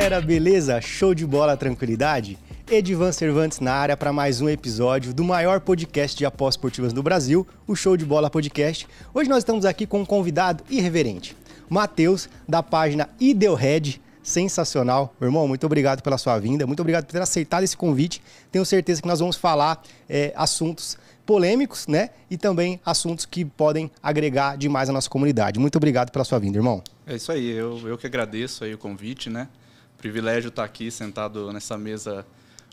galera, beleza? Show de bola, tranquilidade? Edivan Cervantes na área para mais um episódio do maior podcast de apostas esportivas do Brasil, o Show de Bola Podcast. Hoje nós estamos aqui com um convidado irreverente, Matheus, da página Idealhead. Sensacional. Meu irmão, muito obrigado pela sua vinda, muito obrigado por ter aceitado esse convite. Tenho certeza que nós vamos falar é, assuntos polêmicos, né? E também assuntos que podem agregar demais à nossa comunidade. Muito obrigado pela sua vinda, irmão. É isso aí, eu, eu que agradeço aí o convite, né? Privilégio estar aqui sentado nessa mesa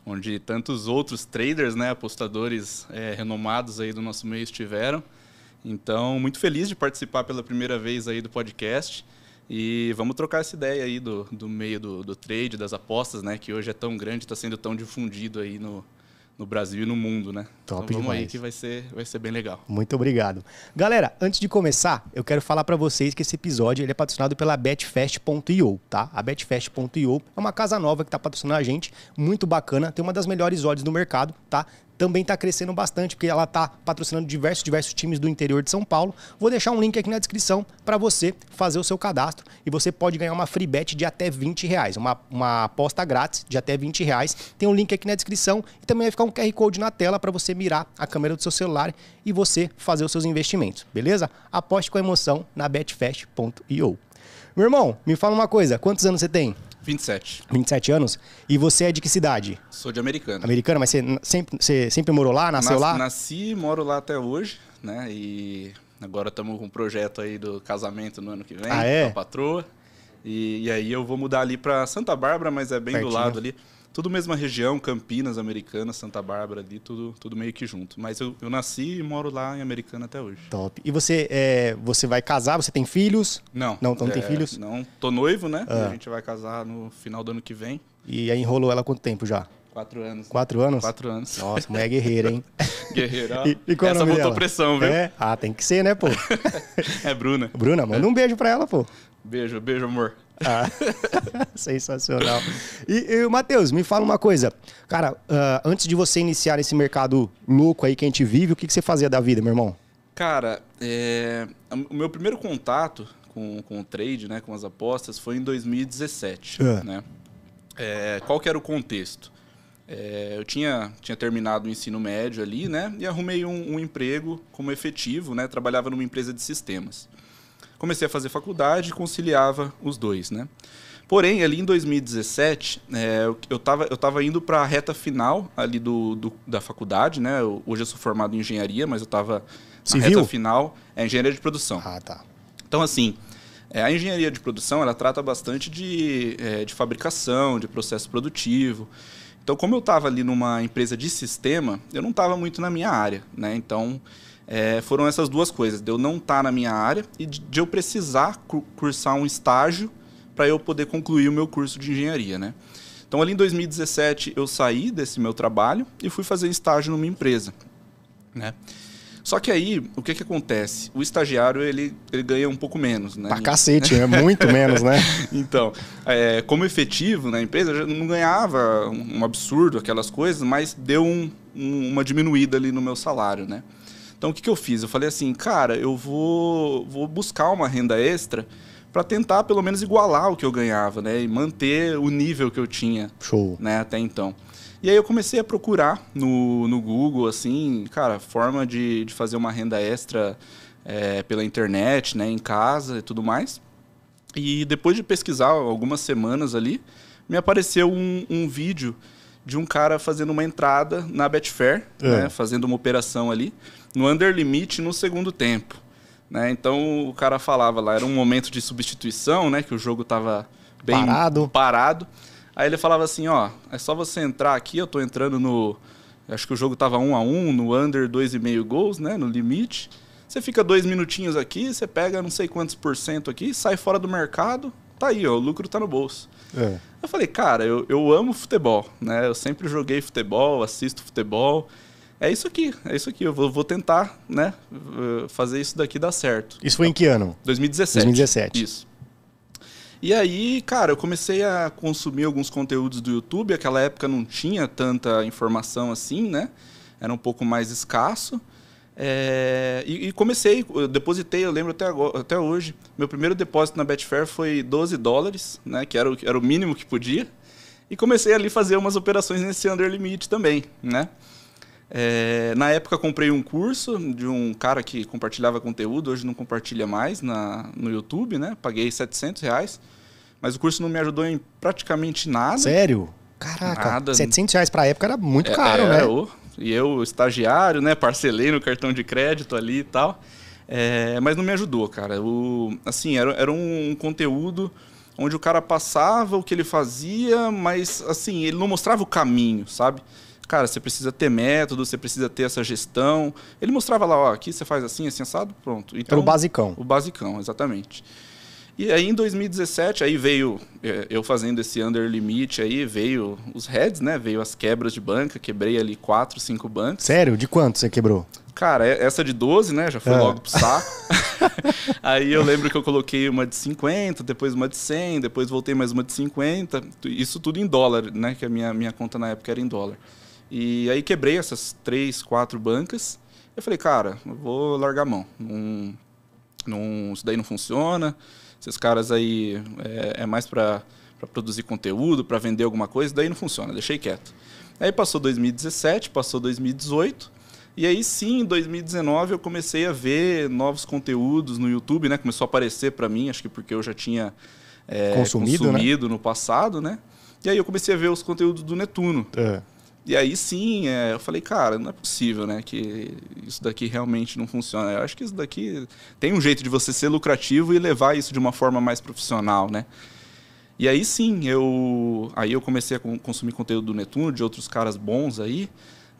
onde tantos outros traders, né, apostadores é, renomados aí do nosso meio estiveram. Então, muito feliz de participar pela primeira vez aí do podcast. E vamos trocar essa ideia aí do, do meio do, do trade, das apostas, né? Que hoje é tão grande, está sendo tão difundido aí no, no Brasil e no mundo, né? Top então vamos demais. aí que vai ser, vai ser bem legal. Muito obrigado. Galera, antes de começar, eu quero falar para vocês que esse episódio ele é patrocinado pela betfast.io, tá? A betfast.io é uma casa nova que tá patrocinando a gente, muito bacana, tem uma das melhores odds do mercado, tá? Também está crescendo bastante, porque ela está patrocinando diversos, diversos times do interior de São Paulo. Vou deixar um link aqui na descrição para você fazer o seu cadastro e você pode ganhar uma free bet de até 20 reais, uma, uma aposta grátis de até 20 reais. Tem um link aqui na descrição e também vai ficar um QR Code na tela para você mirar a câmera do seu celular e você fazer os seus investimentos, beleza? Aposte com emoção na betfast.io. Meu irmão, me fala uma coisa, quantos anos você tem? 27. 27 anos? E você é de que cidade? Sou de americano. Americana, mas você sempre, você sempre morou lá, nasceu Nas- lá? Nasci e moro lá até hoje, né? E agora estamos com um projeto aí do casamento no ano que vem, Ah, é? com a patroa. E, e aí eu vou mudar ali para Santa Bárbara, mas é bem Pertinho. do lado ali. Tudo mesma região, Campinas, Americana, Santa Bárbara ali, tudo, tudo meio que junto. Mas eu, eu nasci e moro lá em Americana até hoje. Top. E você, é, você vai casar? Você tem filhos? Não. Não, então não tem é, filhos? Não, tô noivo, né? Ah. A gente vai casar no final do ano que vem. E aí enrolou ela há quanto tempo já? Quatro anos. Quatro anos? Quatro anos. Nossa, mulher guerreira, hein? Guerreira. E, e qual é Essa botou dela? pressão, viu? É? Ah, tem que ser, né, pô? É Bruna. Bruna, manda um beijo pra ela, pô. Beijo, beijo, amor. Ah, sensacional. E, e Matheus, me fala uma coisa. Cara, ah, antes de você iniciar esse mercado louco aí que a gente vive, o que, que você fazia da vida, meu irmão? Cara, é, o meu primeiro contato com, com o trade, né, com as apostas, foi em 2017. É. Né? É, qual que era o contexto? É, eu tinha, tinha terminado o ensino médio ali, né, e arrumei um, um emprego como efetivo, né, trabalhava numa empresa de sistemas. Comecei a fazer faculdade e conciliava os dois, né. Porém, ali em 2017, é, eu, eu, tava, eu tava indo para a reta final ali do, do- da faculdade, né? Eu- hoje eu sou formado em engenharia, mas eu estava na reta final, é engenharia de produção. Ah, tá. Então, assim, é, a engenharia de produção, ela trata bastante de, é, de fabricação, de processo produtivo. Então, como eu estava ali numa empresa de sistema, eu não estava muito na minha área, né? Então, é, foram essas duas coisas, de eu não estar na minha área e de, eu precisar cu- cursar um estágio para eu poder concluir o meu curso de engenharia, né? Então, ali em 2017, eu saí desse meu trabalho e fui fazer estágio numa empresa, né? Só que aí, o que que acontece? O estagiário, ele, ele ganha um pouco menos, né? Pra cacete, né? Muito menos, né? Então, é, como efetivo na empresa, eu já não ganhava um um absurdo, aquelas coisas, mas deu um- um- uma diminuída ali no meu salário, né? Então, o que, que eu fiz? Eu falei assim, cara, eu vou, vou buscar uma renda extra para tentar, pelo menos, igualar o que eu ganhava, né? E manter o nível que eu tinha Show. né, até então. E aí eu comecei a procurar no, no Google, assim, cara, forma de, de fazer uma renda extra é, pela internet, né, em casa e tudo mais. E depois de pesquisar algumas semanas ali, me apareceu um, um vídeo de um cara fazendo uma entrada na Betfair, É. né, fazendo uma operação ali, no under limit no segundo tempo. Né? Então o cara falava lá, era um momento de substituição, né, que o jogo estava bem Parado. parado. Aí ele falava assim, ó, é só você entrar aqui, eu tô entrando no acho que o jogo tava 1 a 1 no under 2,5 gols, né, no limite. Você fica dois minutinhos aqui, você pega não sei quantos por cento aqui, sai fora do mercado, tá aí, ó, o lucro tá no bolso. É. Eu falei, cara, eu, eu amo futebol, né? Eu sempre joguei futebol, assisto futebol. É isso aqui, é isso aqui. Eu vou, vou tentar, né? eh, Fazer isso daqui dar certo. Isso foi em que ano? 2017. 2017. Isso. E aí, cara, eu comecei a consumir alguns conteúdos do YouTube. Aquela época não tinha tanta informação assim, né? Era um pouco mais escasso. É, e, e, comecei, eu depositei, eu lembro até, agora, até hoje, meu primeiro depósito na Betfair foi 12 dólares, né, que era o, era o mínimo que podia. E comecei ali a fazer umas operações nesse under limit também, né? É, na época comprei um curso de um cara que compartilhava conteúdo, hoje não compartilha mais na, no YouTube, né? Paguei 700 reais, mas o curso não me ajudou em praticamente nada. Sério? Caraca, nada. 700 reais pra época era muito é, caro, é, né? Eu, e eu, estagiário, né? Parcelei no cartão de crédito ali e tal. É, mas não me ajudou, cara. O, assim, era, era um, um conteúdo onde o cara passava o que ele fazia, mas assim, ele não mostrava o caminho, sabe? Cara, você precisa ter método, você precisa ter essa gestão. Ele mostrava lá, ó, aqui você faz assim, assim, assado, pronto. Então, Era o basicão. O basicão, exatamente. E aí em 2017, aí veio, é, eu fazendo esse under limit aí, veio os heads, né? Veio as quebras de banca, quebrei ali quatro, cinco bancos. Sério? De quanto você quebrou? Cara, é, essa de 12, né? Já foi é. logo pro saco. aí eu lembro que eu coloquei uma de 50, depois uma de 100, depois voltei mais uma de 50. Isso tudo em dólar, né? Que a minha, minha conta na época era em dólar. E aí quebrei essas três, quatro bancas. Eu falei, cara, eu vou largar a mão. Não, não, isso daí não funciona. Esses caras aí é, é mais para produzir conteúdo, para vender alguma coisa, daí não funciona. Deixei quieto. Aí passou 2017, passou 2018. E aí sim, em 2019 eu comecei a ver novos conteúdos no YouTube, né? Começou a aparecer para mim, acho que porque eu já tinha é, consumido, consumido né? no passado, né? E aí eu comecei a ver os conteúdos do Netuno. É. E aí sim, é, eu falei, cara, não é possível, né, que isso daqui realmente não funciona. Eu acho que isso daqui tem um jeito de você ser lucrativo e levar isso de uma forma mais profissional, né? E aí sim, eu aí eu comecei a consumir conteúdo do Netuno, de outros caras bons aí,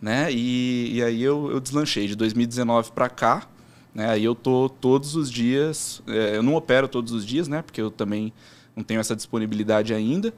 né? E, e aí eu, eu deslanchei de 2019 para cá, né? Aí eu tô todos os dias, é, eu não opero todos os dias, né? Porque eu também não tenho essa disponibilidade ainda.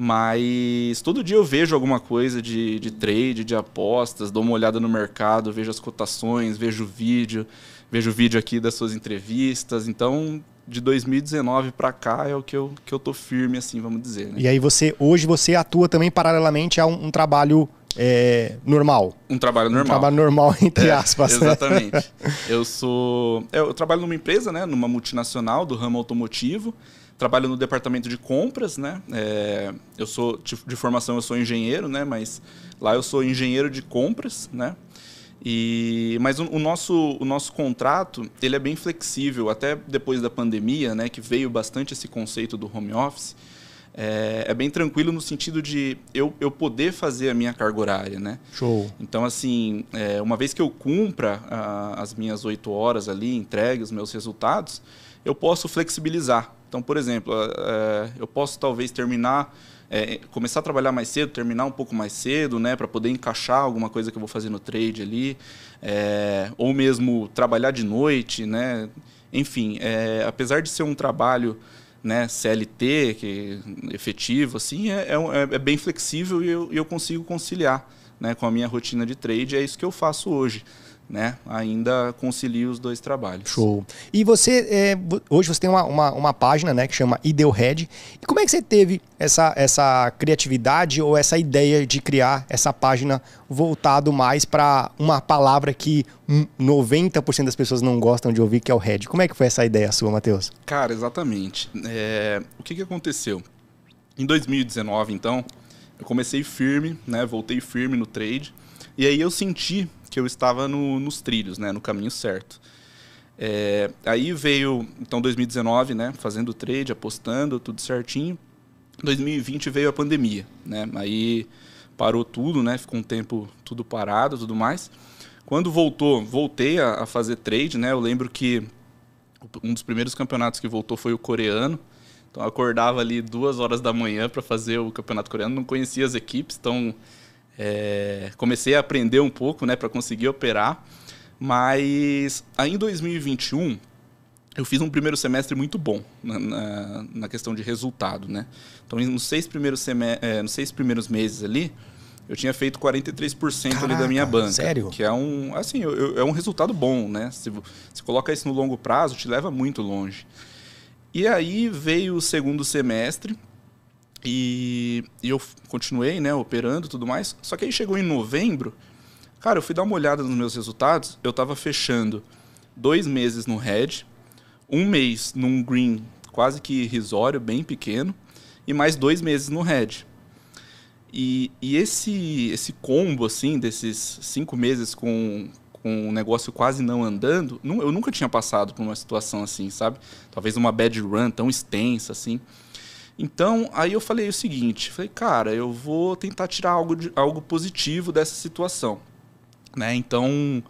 Mas todo dia eu vejo alguma coisa de, de trade, de apostas, dou uma olhada no mercado, vejo as cotações, vejo o vídeo, vejo o vídeo aqui das suas entrevistas. Então, de 2019 para cá é o que eu, que eu tô firme, assim, vamos dizer. Né? E aí você, hoje você atua também paralelamente a um, um trabalho é, normal. Um trabalho normal. Um trabalho normal, entre é, aspas. Né? Exatamente. eu sou. Eu trabalho numa empresa, né? Numa multinacional do ramo automotivo trabalho no departamento de compras, né? É, eu sou de, formação eu sou engenheiro, né? Mas lá eu sou engenheiro de compras, né? E mas o, o, nosso o nosso contrato ele é bem flexível até depois da pandemia, né? Que veio bastante esse conceito do home office. É, é, bem tranquilo no sentido de eu, eu poder fazer a minha carga horária, né? Show. Então, assim, é, uma vez que eu cumpra a, as minhas oito horas ali, entregue os meus resultados, eu posso flexibilizar. Então, por exemplo, é, eu posso talvez terminar, é, começar a trabalhar mais cedo, terminar um pouco mais cedo, né, para poder encaixar alguma coisa que eu vou fazer no trade ali, é, ou mesmo trabalhar de noite, né. Enfim, apesar de ser um trabalho né, CLT, que efetivo, assim, é, é, é bem flexível e eu, eu consigo conciliar né, com a minha rotina de trade. É isso que eu faço hoje né, ainda concilia os dois trabalhos. Show. E você, é, hoje você tem uma, uma, uma, página né, que chama Idealhead. E como é que você teve essa, essa criatividade ou essa ideia de criar essa página voltado mais para uma palavra que 90% das pessoas não gostam de ouvir, que é o head? Como é que foi essa ideia sua, Matheus? Cara, exatamente. É, o que, que aconteceu? Em 2019, então, eu comecei firme, né, voltei firme no trade. E aí eu senti que eu estava no, nos trilhos, né, no caminho certo. É, aí veio, então, 2019, né, fazendo trade, apostando, tudo certinho. 2020 veio a pandemia, né, aí parou tudo, né, ficou um tempo tudo parado, tudo mais. Quando voltou, voltei a, a fazer trade, né, eu lembro que um dos primeiros campeonatos que voltou foi o coreano. Então eu acordava ali duas horas da manhã para fazer o campeonato coreano, não conhecia as equipes, então é, comecei a aprender um pouco, né, para conseguir operar. Mas aí em 2021 eu fiz um primeiro semestre muito bom na, na, na questão de resultado, né? Então nos seis primeiros é, nos seis primeiros meses ali eu tinha feito 43% Caraca, ali da minha banca. Sério? Que é um, assim, eu, eu, é um resultado bom, né? Se você coloca isso no longo prazo, te leva muito longe. E aí veio o segundo semestre, e, eu continuei, né, operando tudo mais. Só que aí chegou em novembro, Cara, eu fui dar uma olhada nos meus resultados, eu estava fechando dois meses no red, um mês num green quase que irrisório, bem pequeno, e mais dois meses no red. E, e esse, esse combo, assim, desses cinco meses com, com o negócio quase não andando, eu nunca tinha passado por uma situação assim, sabe? Talvez uma bad run tão extensa, assim. Então, aí eu falei o seguinte, falei, cara, eu vou tentar tirar algo, de, algo positivo dessa situação. Né? Então,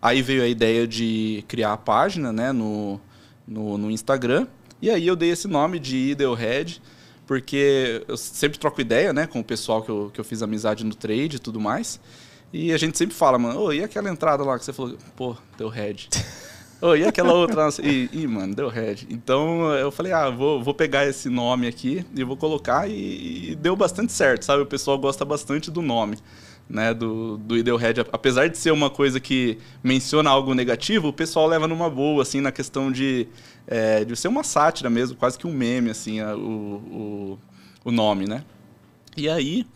aí veio a ideia de criar a página né, no, no, no Instagram, e aí eu dei esse nome de Idealhead, porque eu sempre troco ideia né, com o pessoal que eu, que eu fiz amizade no trade e tudo mais, e a gente sempre fala, mano, oh, e aquela entrada lá que você falou, pô, deu head. Oh, e aquela outra? E, e, mano, deu head. Então eu falei, ah, vou, vou pegar esse nome aqui e vou colocar e, e, deu bastante certo, sabe? O pessoal gosta bastante do nome, né? Do, do Idealhead. Apesar de ser uma coisa que menciona algo negativo, o pessoal leva numa boa, assim, na questão de, é, de ser uma sátira mesmo, quase que um meme, assim, a, o, o, o nome, né? E aí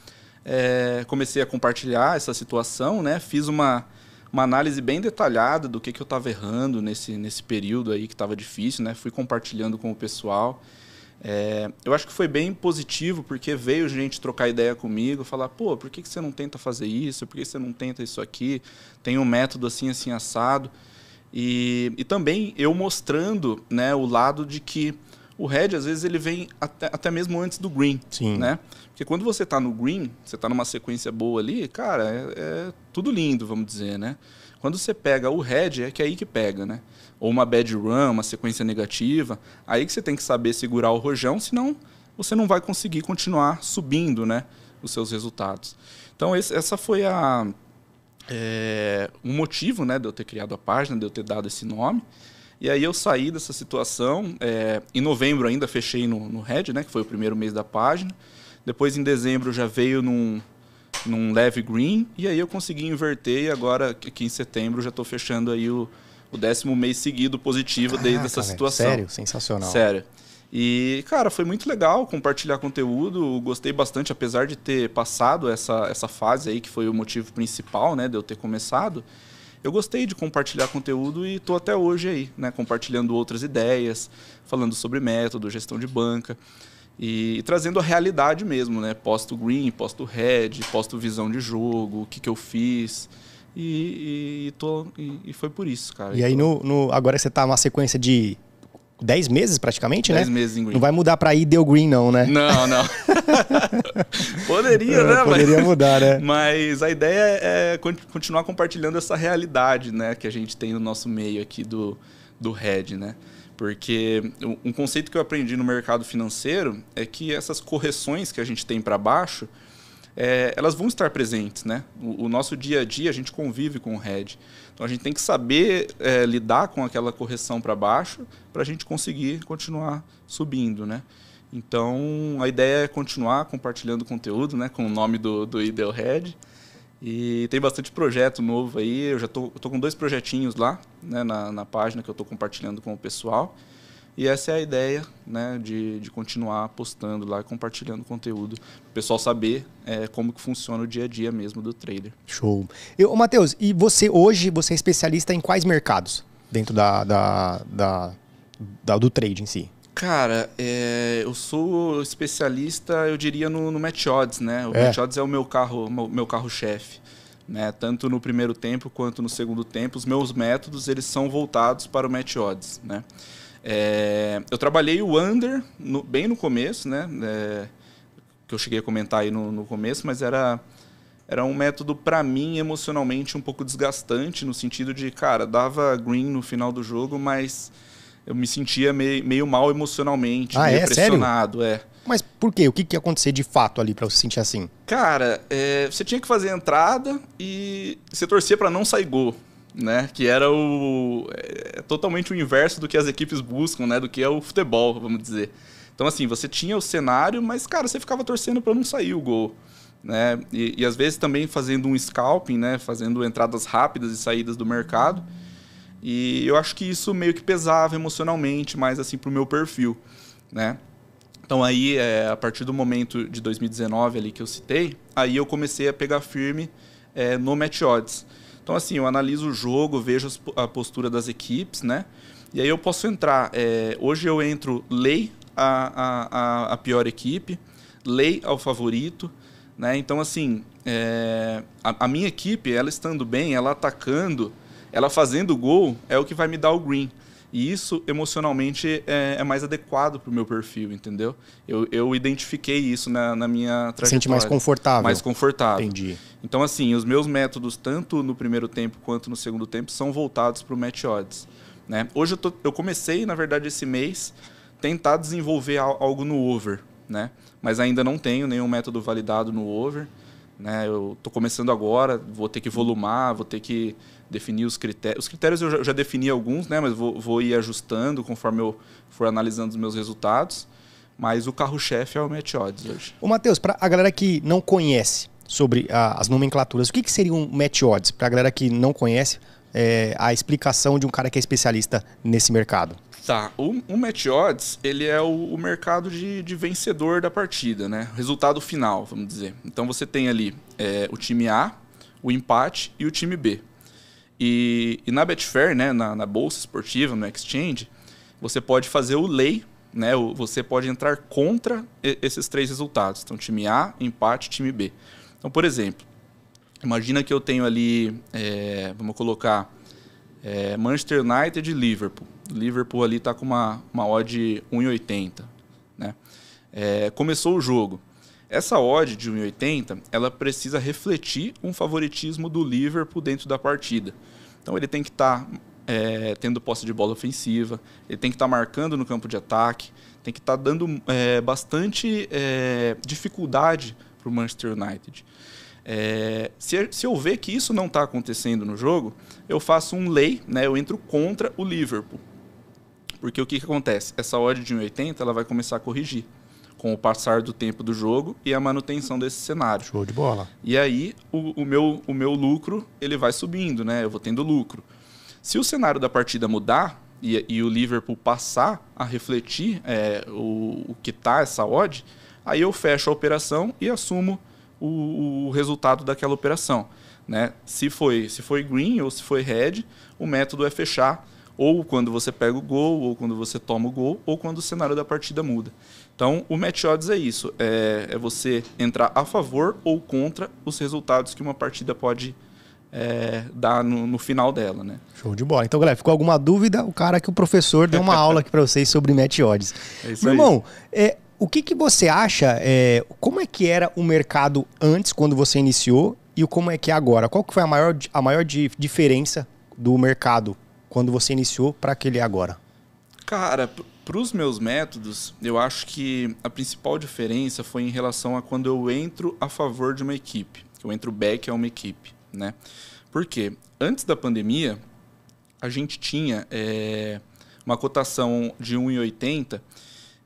é, comecei a compartilhar essa situação, né? Fiz uma uma análise bem detalhada do que, que eu estava errando nesse, nesse período aí que estava difícil, né? Fui compartilhando com o pessoal. É, eu acho que foi bem positivo, porque veio gente trocar ideia comigo, falar, pô, por que, que você não tenta fazer isso? Por que você não tenta isso aqui? Tem um método assim, assim, assado. E, e também eu mostrando né, o lado de que o red, às vezes, ele vem até, até mesmo antes do green. Sim. Né? Porque quando você está no green, você está numa sequência boa ali, cara, é, é, tudo lindo, vamos dizer, né? Quando você pega o red, é que é aí que pega, né? Ou uma bad run, uma sequência negativa, aí que você tem que saber segurar o rojão, senão você não vai conseguir continuar subindo, né? Os seus resultados. Então, esse, essa foi a, é, um motivo, né? De eu ter criado a página, de eu ter dado esse nome. E aí eu saí dessa situação. É, em novembro ainda fechei no, no Red, né? Que foi o primeiro mês da página. Depois, em dezembro, já veio num, num leve green. E aí eu consegui inverter. E agora, aqui em setembro, já estou fechando aí o, o décimo mês seguido positivo Caraca, desde essa situação. Sério? Sensacional. Sério. E, cara, foi muito legal compartilhar conteúdo. Gostei bastante, apesar de ter passado essa, essa fase aí, que foi o motivo principal, né, de eu ter começado. Eu gostei de compartilhar conteúdo e estou até hoje aí, né, compartilhando outras ideias, falando sobre método, gestão de banca. E, e, trazendo a realidade mesmo, né? Posto green, posto red, posto visão de jogo, o que, que eu fiz. E, e, tô, e, foi por isso, cara. E aí, no, no, agora você tá numa sequência de 10 meses praticamente, 10 né? 10 meses em green. Não vai mudar para Ideal Green, não, né? Não, não. poderia, né? Poderia mas, mudar, né? Mas a ideia é continuar compartilhando essa realidade, né? Que a gente tem no nosso meio aqui do, do Red, né? Porque um conceito que eu aprendi no mercado financeiro é que essas correções que a gente tem para baixo, é, elas vão estar presentes, né? O, o, nosso dia a dia a gente convive com o RED. Então a gente tem que saber é, lidar com aquela correção para baixo para a gente conseguir continuar subindo, né? Então a ideia é continuar compartilhando conteúdo, né? Com o nome do, do Ideal Red. E tem bastante projeto novo aí. Eu já tô, tô com dois projetinhos lá, né, na, na página que eu estou compartilhando com o pessoal. E essa é a ideia, né, de, de continuar postando lá, compartilhando conteúdo, para o pessoal saber é, como que funciona o dia a dia mesmo do trader. Show. Eu, Matheus, e você hoje, você é especialista em quais mercados dentro da, da, da, da do trade em si? Cara, é, eu sou especialista, eu diria, no, no Match Odds, né? O é. Match Odds é o meu carro, meu carro-chefe. Né? Tanto no primeiro tempo quanto no segundo tempo, os meus métodos eles são voltados para o Match Odds, né? É, eu trabalhei o Under no, bem no começo, né? É, que eu cheguei a comentar aí no, no começo, mas era era um método para mim emocionalmente um pouco desgastante no sentido de, cara, dava green no final do jogo, mas eu me sentia meio, meio mal emocionalmente, ah, meio é? pressionado, Sério? é. Mas por quê? O que, que ia acontecer de fato ali para você sentir assim? Cara, é, você tinha que fazer a entrada e você torcia para não sair gol, né? Que era o é, é, totalmente o inverso do que as equipes buscam, né? Do que é o futebol, vamos dizer. Então assim, você tinha o cenário, mas cara, você ficava torcendo para não sair o gol. Né? E, e às vezes também fazendo um scalping, né? fazendo entradas rápidas e saídas do mercado. E eu acho que isso meio que pesava emocionalmente mais assim pro meu perfil, né? Então aí, é, a partir do momento de 2019 ali que eu citei, aí eu comecei a pegar firme é, no match odds. Então, assim, eu analiso o jogo, vejo a postura das equipes, né? E aí eu posso entrar. É, hoje eu entro lei a, a, a, pior equipe, lei ao favorito, né? Então, assim, é, a, a, minha equipe, ela estando bem, ela atacando, ela fazendo gol, é o que vai me dar o green. E isso, emocionalmente, é, é mais adequado para o meu perfil, entendeu? Eu, eu identifiquei isso na, na minha trajetória. Sente mais confortável. Mais confortável. Entendi. Então, assim, os meus métodos, tanto no primeiro tempo quanto no segundo tempo, são voltados para o match odds. Né? Hoje eu, tô, eu comecei, na verdade, esse mês, tentar desenvolver algo no over, né? Mas ainda não tenho nenhum método validado no over. Né? Eu estou começando agora, vou ter que volumar, vou ter que definir os critérios. Os critérios eu já, já defini alguns, né? mas vou, vou ir ajustando conforme eu for analisando os meus resultados. Mas o carro-chefe é o Match Odds hoje. Ô, Matheus, para a galera que não conhece sobre a, as nomenclaturas, o que, que seria um Match Odds? Para a galera que não conhece, é, a explicação de um cara que é especialista nesse mercado. Tá, o, o Match Odds, ele é o, o mercado de, de, vencedor da partida, né? Resultado final, vamos dizer. Então você tem ali é, o time A, o empate e o time B. E, e na Betfair, né, na, na, bolsa esportiva, no exchange, você pode fazer o lay, né, o, você pode entrar contra esses três resultados. Então, time A, empate, time B. Então, por exemplo, imagina que eu tenho ali, é, vamos colocar, é, Manchester United e Liverpool. Liverpool ali está com uma, uma odd 1,80. Né? É, começou o jogo. Essa odd de 1,80 ela precisa refletir um favoritismo do Liverpool dentro da partida. Então ele tem que estar tá, é, tendo posse de bola ofensiva, ele tem que estar tá marcando no campo de ataque, tem que estar tá dando é, bastante é, dificuldade para o Manchester United. É, se, se, eu ver que isso não está acontecendo no jogo, eu faço um lay, né, eu entro contra o Liverpool. Porque o que, que acontece? Essa odd de 1,80 ela vai começar a corrigir com o passar do tempo do jogo e a manutenção desse cenário. Show de bola. E aí o, o, meu, o meu lucro ele vai subindo, né? Eu vou tendo lucro. Se o cenário da partida mudar e, e o Liverpool passar a refletir é, o, o que tá essa odd, aí eu fecho a operação e assumo o, o resultado daquela operação. Né? Se foi se foi green ou se foi red, o método é fechar ou quando você pega o gol, ou quando você toma o gol, ou quando o cenário da partida muda. Então, o match odds é isso: é, é você entrar a favor ou contra os resultados que uma partida pode é, dar no, no, final dela, né? Show de bola. Então, galera, ficou alguma dúvida? O cara que o professor deu uma aula aqui para vocês sobre match odds. É isso Meu aí. irmão, é, o que, que você acha? É, como é que era o mercado antes, quando você iniciou, e como é que é agora? Qual que foi a maior, a maior diferença do mercado quando você iniciou para aquele agora? Cara, para os meus métodos, eu acho que a principal diferença foi em relação a quando eu entro a favor de uma equipe. Eu entro back a uma equipe, né? Porque antes da pandemia, a gente tinha é, uma cotação de 1,80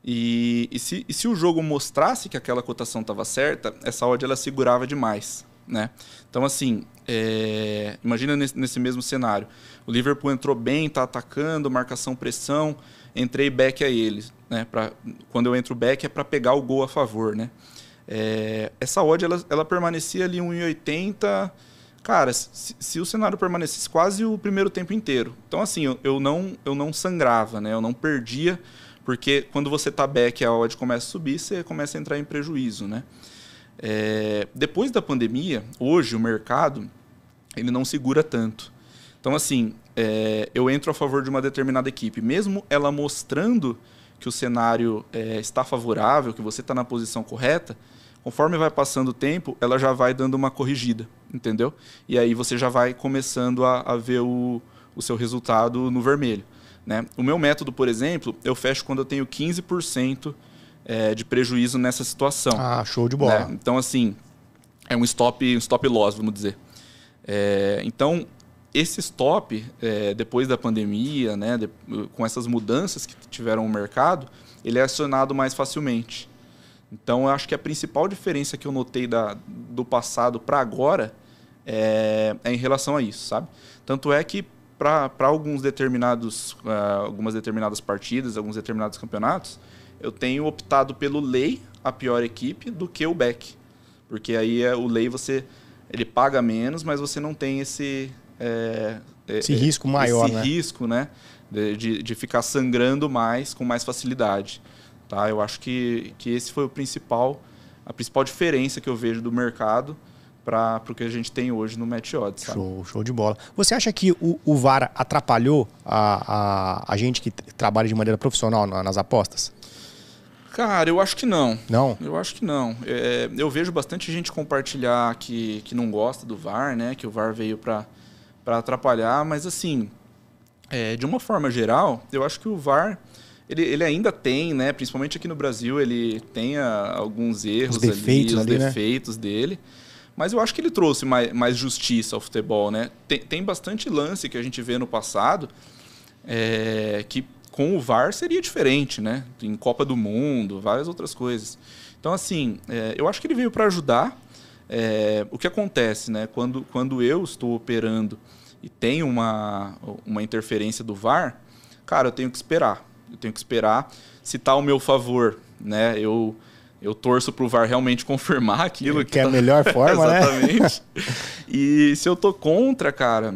e, e, se, e se o jogo mostrasse que aquela cotação estava certa, essa odd ela segurava demais, né? Então, assim, é, imagina nesse, nesse mesmo cenário. O Liverpool entrou bem, está atacando, marcação, pressão entrei back a eles. Né? Pra, quando eu entro back é para pegar o gol a favor. Né? É, essa odd ela, ela permanecia ali 1,80. Cara, se, se, o cenário permanecesse quase o primeiro tempo inteiro. Então, assim, eu, eu, não, eu não sangrava, né? eu não perdia, porque quando você tá back a odd começa a subir, você começa a entrar em prejuízo. Né? É, depois da pandemia, hoje o mercado ele não segura tanto. Então, assim, é, eu entro a favor de uma determinada equipe, mesmo ela mostrando que o cenário é, está favorável, que você está na posição correta, conforme vai passando o tempo, ela já vai dando uma corrigida, entendeu? E aí você já vai começando a, a ver o, o seu resultado no vermelho. Né? O meu método, por exemplo, eu fecho quando eu tenho 15% é, de prejuízo nessa situação. Ah, show de bola. Né? Então, assim, é um stop, um stop loss, vamos dizer. É, então, esse stop, é, depois da pandemia, né, de, com essas mudanças que tiveram no mercado, ele é acionado mais facilmente. Então, eu acho que a principal diferença que eu notei da, do passado para agora é, é, em relação a isso, sabe? Tanto é que para alguns determinados, uh, algumas determinadas partidas, alguns determinados campeonatos, eu tenho optado pelo lei, a pior equipe, do que o back. Porque aí é, o lei você ele paga menos, mas você não tem esse é, esse risco maior, esse né? risco, né, de, de, ficar sangrando mais com mais facilidade, tá? Eu acho que que esse foi o principal a principal diferença que eu vejo do mercado para o que a gente tem hoje no Match Odds. Show, show de bola. Você acha que o, o VAR atrapalhou a, a, a, gente que trabalha de maneira profissional nas apostas? Cara, eu acho que não. Não? Eu acho que não. É, eu vejo bastante gente compartilhar que, que não gosta do VAR, né? Que o VAR veio para atrapalhar, mas assim, é, de uma forma geral, eu acho que o VAR ele, ele ainda tem, né? Principalmente aqui no Brasil, ele tem a, alguns erros os defeitos, ali, os ali, defeitos né? dele. Mas eu acho que ele trouxe mais, mais justiça ao futebol, né? Tem, tem bastante lance que a gente vê no passado é, que com o VAR seria diferente, né? Em Copa do Mundo, várias outras coisas. Então, assim, é, eu acho que ele veio para ajudar. É, o que acontece, né? Quando, quando eu estou operando e tem uma, uma interferência do VAR, cara, eu tenho que esperar. Eu tenho que esperar se está ao meu favor, né? Eu eu torço para o VAR realmente confirmar aquilo que, que é a tá... melhor forma, Exatamente. né? e se eu tô contra, cara,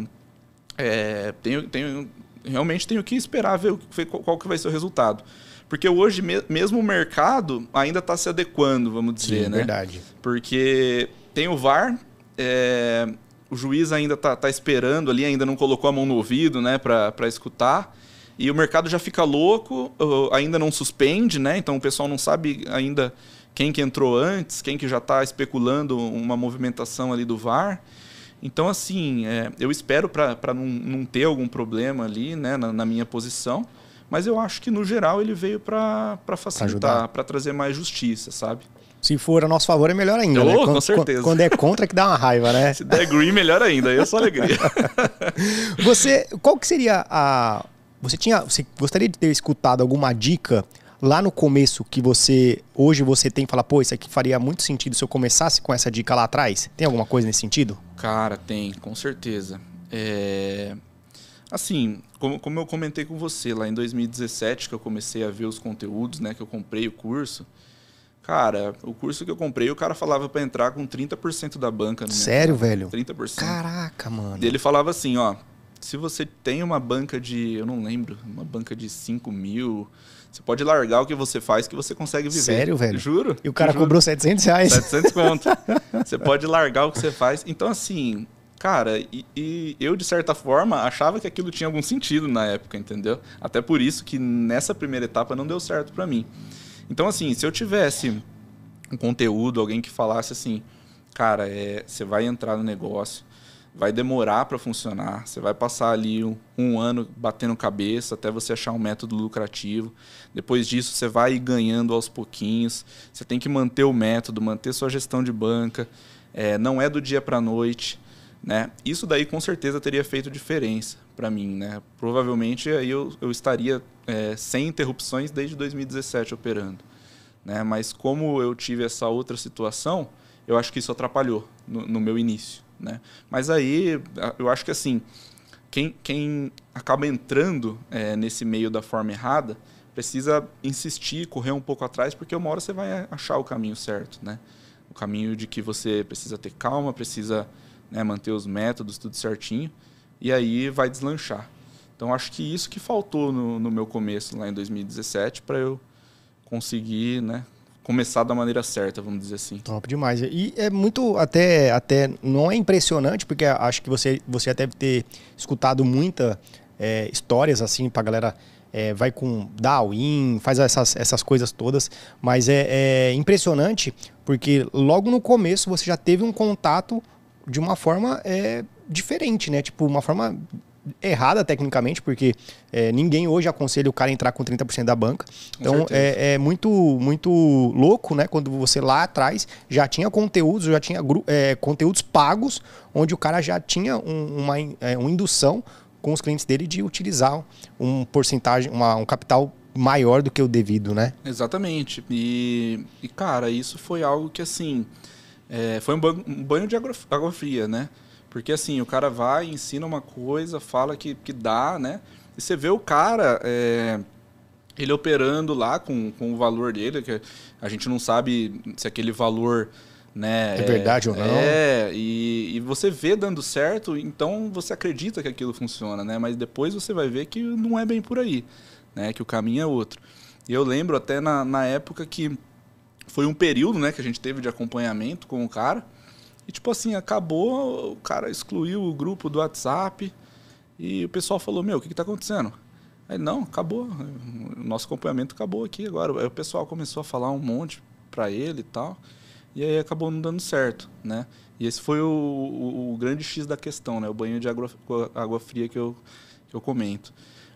é, tenho, tenho, realmente tenho que esperar ver qual que vai ser o resultado. Porque hoje mesmo o mercado ainda está se adequando, vamos dizer, Sim, né? verdade. Porque tem o VAR, é, o juiz ainda está tá esperando ali, ainda não colocou a mão no ouvido, né, para escutar. E o mercado já fica louco, ainda não suspende, né? Então o pessoal não sabe ainda quem que entrou antes, quem que já está especulando uma movimentação ali do VAR. Então, assim, é, eu espero para não, não ter algum problema ali né, na, na, minha posição, mas eu acho que, no geral, ele veio para facilitar, para trazer mais justiça, sabe? Se for a nosso favor, é melhor ainda. Oh, né? Com certeza. Quando é contra, é que dá uma raiva, né? Se der green, melhor ainda. Aí é só alegria. você, qual que seria a... Você tinha, você gostaria de ter escutado alguma dica lá no começo que você hoje você tem falar, pô, isso aqui faria muito sentido se eu começasse com essa dica lá atrás? Tem alguma coisa nesse sentido? Cara, tem, com certeza. É... Assim, como, como eu comentei com você lá em 2017 que eu comecei a ver os conteúdos, né, que eu comprei o curso. Cara, o curso que eu comprei, o cara falava para entrar com 30% da banca. No Sério, velho? 30%. Caraca, mano. Ele falava assim, ó, se você tem uma banca de, eu não lembro, uma banca de 5 mil, você pode largar o que você faz que você consegue viver. Sério, velho? Juro. E o cara juro. cobrou 700 reais. 700 conto. você pode largar o que você faz. Então, assim, cara, e, e, eu, de certa forma, achava que aquilo tinha algum sentido na época, entendeu? Até por isso que nessa primeira etapa não deu certo para mim. Então, assim, se eu tivesse um conteúdo, alguém que falasse assim, cara, é, você vai entrar no negócio, vai demorar para funcionar. Você vai passar ali um, um, ano batendo cabeça até você achar um método lucrativo. Depois disso, você vai ganhando aos pouquinhos. Você tem que manter o método, manter sua gestão de banca. É, não é do dia para a noite. Né? Isso daí com certeza teria feito diferença para mim. Né? Provavelmente aí eu, eu estaria é, sem interrupções desde 2017 operando. Né? Mas como eu tive essa outra situação, eu acho que isso atrapalhou no, no meu início. Né? Mas aí, eu acho que assim, quem, quem acaba entrando é, nesse meio da forma errada precisa insistir, correr um pouco atrás, porque uma hora você vai achar o caminho certo, né? O caminho de que você precisa ter calma, precisa né, manter os métodos tudo certinho, e aí vai deslanchar. Então, acho que isso que faltou no, no meu começo, lá em 2017, para eu conseguir né, começar da maneira certa, vamos dizer assim. Top demais. E é muito até até não é impressionante porque acho que você você deve ter escutado muita é, histórias assim para galera é, vai com Darwin, faz essas, essas coisas todas, mas é, é impressionante porque logo no começo você já teve um contato de uma forma é, diferente, né? Tipo, uma forma errada tecnicamente, porque é, ninguém hoje aconselha o cara a entrar com 30% da banca. Então é, é, muito muito louco, né? Quando você lá atrás já tinha conteúdos, já tinha é, conteúdos pagos, onde o cara já tinha um, uma, é, uma indução com os clientes dele de utilizar um porcentagem, uma, um capital maior do que o devido, né? Exatamente. E, e cara, isso foi algo que assim é, foi um banho, um banho de água fria, né? Porque assim, o cara vai, ensina uma coisa, fala que, que dá, né? E você vê o cara, é, ele operando lá com, com o valor dele, que a gente não sabe se aquele valor né? É verdade ou não. É, e, e você vê dando certo, então você acredita que aquilo funciona, né? Mas depois você vai ver que não é bem por aí, né? Que o caminho é outro. E eu lembro até na, na época que foi um período, né, que a gente teve de acompanhamento com o cara. E tipo assim, acabou, o cara excluiu o grupo do WhatsApp e o pessoal falou: Meu, o que, está acontecendo? Aí, não, acabou. O nosso acompanhamento acabou aqui agora. Aí o pessoal começou a falar um monte para ele e tal. E aí acabou não dando certo, né? E esse foi o, o, o grande X da questão, né? O banho de água, água fria que eu, que eu comento.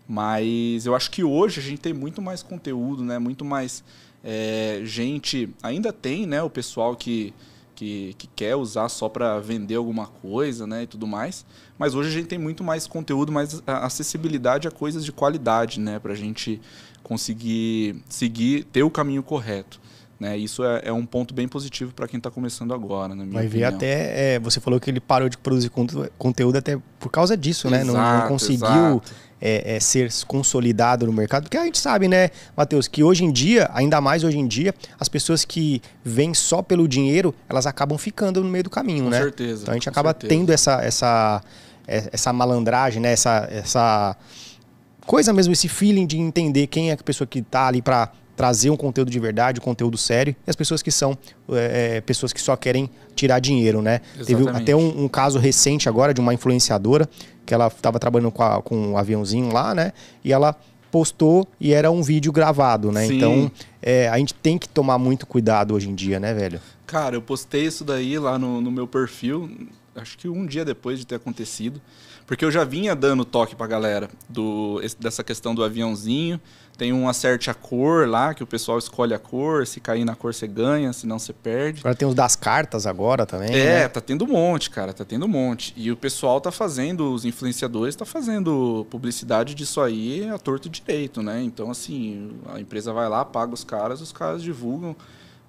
Mas eu acho que hoje a gente tem muito mais conteúdo, né? Muito mais é, gente. Ainda tem, né? O pessoal que que, que quer usar só para vender alguma coisa, né, e tudo mais. Mas hoje a gente tem muito mais conteúdo, mais acessibilidade a coisas de qualidade, né, para a gente conseguir seguir, ter o caminho correto. Né? Isso é, é um ponto bem positivo para quem está começando agora, na minha Vai opinião. ver até, é, você falou que ele parou de produzir conteúdo até por causa disso, né? Exato, não, não conseguiu é, é, ser consolidado no mercado. Porque a gente sabe, né, Matheus, que hoje em dia, ainda mais hoje em dia, as pessoas que vêm só pelo dinheiro, elas acabam ficando no meio do caminho, com né? Com certeza. Então a gente acaba certeza. tendo essa, essa, é, essa malandragem, né? Essa, essa coisa mesmo, esse feeling de entender quem é a pessoa que está ali para trazer um conteúdo de verdade, um conteúdo sério, e as pessoas que são é, pessoas que só querem tirar dinheiro, né? Exatamente. Teve até um, um, caso recente agora de uma influenciadora que ela estava trabalhando com, a, com um aviãozinho lá, né? E ela postou e era um vídeo gravado, né? Sim. Então é, a gente tem que tomar muito cuidado hoje em dia, né, velho? Cara, eu postei isso daí lá no, no meu perfil, acho que um dia depois de ter acontecido. Porque eu já vinha dando toque pra galera do, dessa questão do aviãozinho. Tem um acerte a cor lá, que o pessoal escolhe a cor. Se cair na cor, você ganha, senão você perde. Agora tem os das cartas agora também. É, né? tá tendo um monte, cara. Tá tendo um monte. E o pessoal tá fazendo, os influenciadores tá fazendo publicidade disso aí a torto direito, né? Então, assim, a empresa vai lá, paga os caras, os caras divulgam.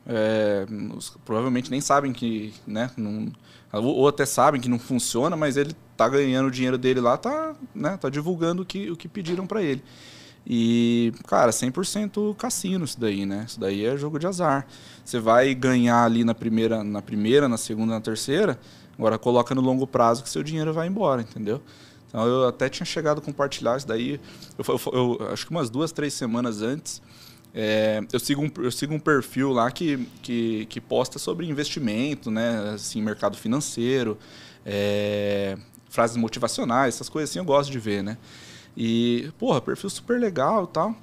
É, os, provavelmente nem sabem que, né? Não, ou até sabem que não funciona, mas ele tá ganhando o dinheiro dele lá, tá, né, tá divulgando o que, o que pediram para ele. E, cara, 100% cassino isso daí, né? Isso daí é jogo de azar. Você vai ganhar ali na primeira, na primeira, na segunda, na terceira, agora coloca no longo prazo que seu dinheiro vai embora, entendeu? Então eu até tinha chegado a compartilhar isso daí, eu, eu, eu acho que umas duas, três semanas antes, é, eu, sigo um, eu sigo um perfil lá que, que, que posta sobre investimento, né? Assim, mercado financeiro, é, frases motivacionais, essas coisas assim eu gosto de ver, né? E, porra, perfil super legal e tal.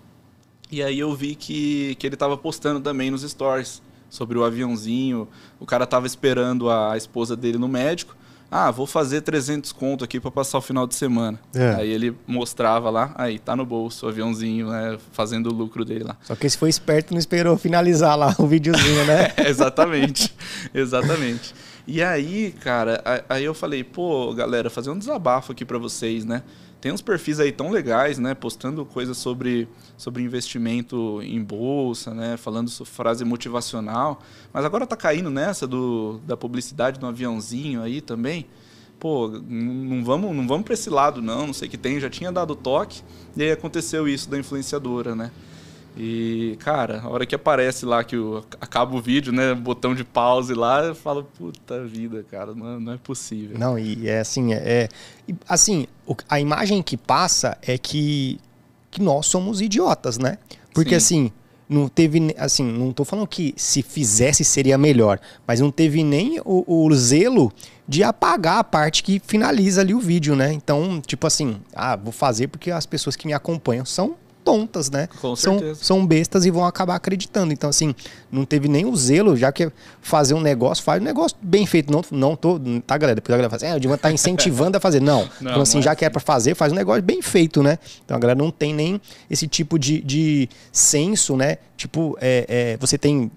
E aí eu vi que, que ele estava postando também nos stories sobre o aviãozinho. O cara tava esperando a esposa dele no médico. Ah, vou fazer 300 conto aqui para passar o final de semana. É. Aí ele mostrava lá, aí tá no bolso o aviãozinho, né, fazendo o lucro dele lá. Só que esse foi esperto não esperou finalizar lá o videozinho, né? é, exatamente, exatamente. E aí, cara, aí eu falei, pô, galera, fazer um desabafo aqui para vocês, né? Tem uns perfis aí tão legais, né? Postando coisas sobre, sobre investimento em bolsa, né? Falando frase motivacional. Mas agora tá caindo nessa do, da publicidade no aviãozinho aí também. Pô, não vamos, não vamos para esse lado, não. Não sei que tem. Já tinha dado toque. E aí aconteceu isso da influenciadora, né? E, cara, a hora que aparece lá que o, acaba o vídeo, né? Botão de pause lá, eu falo, puta vida, cara, não, não é possível. Não, e é assim, é. é assim, a imagem que passa é que, que nós somos idiotas, né? Porque Sim. assim, não teve. Assim, não tô falando que se fizesse seria melhor, mas não teve nem o, o zelo de apagar a parte que finaliza ali o vídeo, né? Então, tipo assim, ah, vou fazer porque as pessoas que me acompanham são tontas, né? Com são, são bestas e vão acabar acreditando. Então, assim, não teve nem o zelo, já que fazer um negócio, faz um negócio bem feito. Não, não tô, tá, galera? Depois a galera fala assim, é, o Divan tá incentivando a fazer. Não. não então, assim, já que é para fazer, faz um negócio bem feito, né? Então, a galera não tem nem esse tipo de, de senso, né? Tipo, é, é, você tem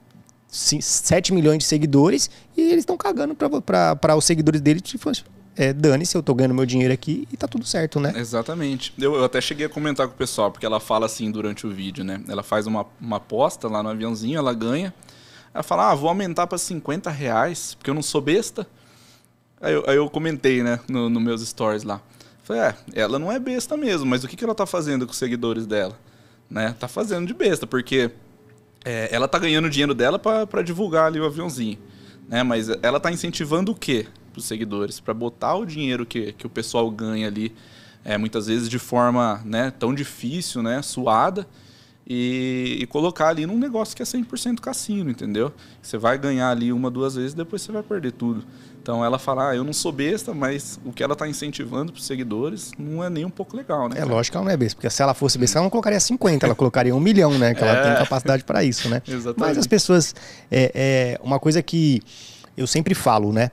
7 milhões de seguidores e eles estão cagando para os seguidores dele. Tipo, é, dane-se, eu tô ganhando meu dinheiro aqui e tá tudo certo, né? Exatamente. Eu, eu, até cheguei a comentar com o pessoal, porque ela fala assim durante o vídeo, né? Ela faz uma, uma aposta lá no aviãozinho, ela ganha. Ela fala, ah, vou aumentar para 50 reais, porque eu não sou besta. Aí eu, aí eu comentei, né, nos no meus stories lá. Falei, é, ela não é besta mesmo, mas o que, que ela tá fazendo com os seguidores dela? Né? Tá fazendo de besta, porque é, ela tá ganhando dinheiro dela para divulgar ali o aviãozinho. Né? Mas ela está incentivando o quê os seguidores? Para botar o dinheiro que, que o pessoal ganha ali, é, muitas vezes de forma né, tão difícil, né, suada, e, e, colocar ali num negócio que é 100% cassino, entendeu? Você vai ganhar ali uma, duas vezes, depois você vai perder tudo. Então ela fala, ah, eu não sou besta, mas o que ela está incentivando para os seguidores não é nem um pouco legal, né? É lógico que ela não é besta, porque se ela fosse besta, ela não colocaria 50, ela colocaria um milhão, né? Que ela é. tem capacidade para isso, né? Exatamente. Mas as pessoas. É, é uma coisa que eu sempre falo, né?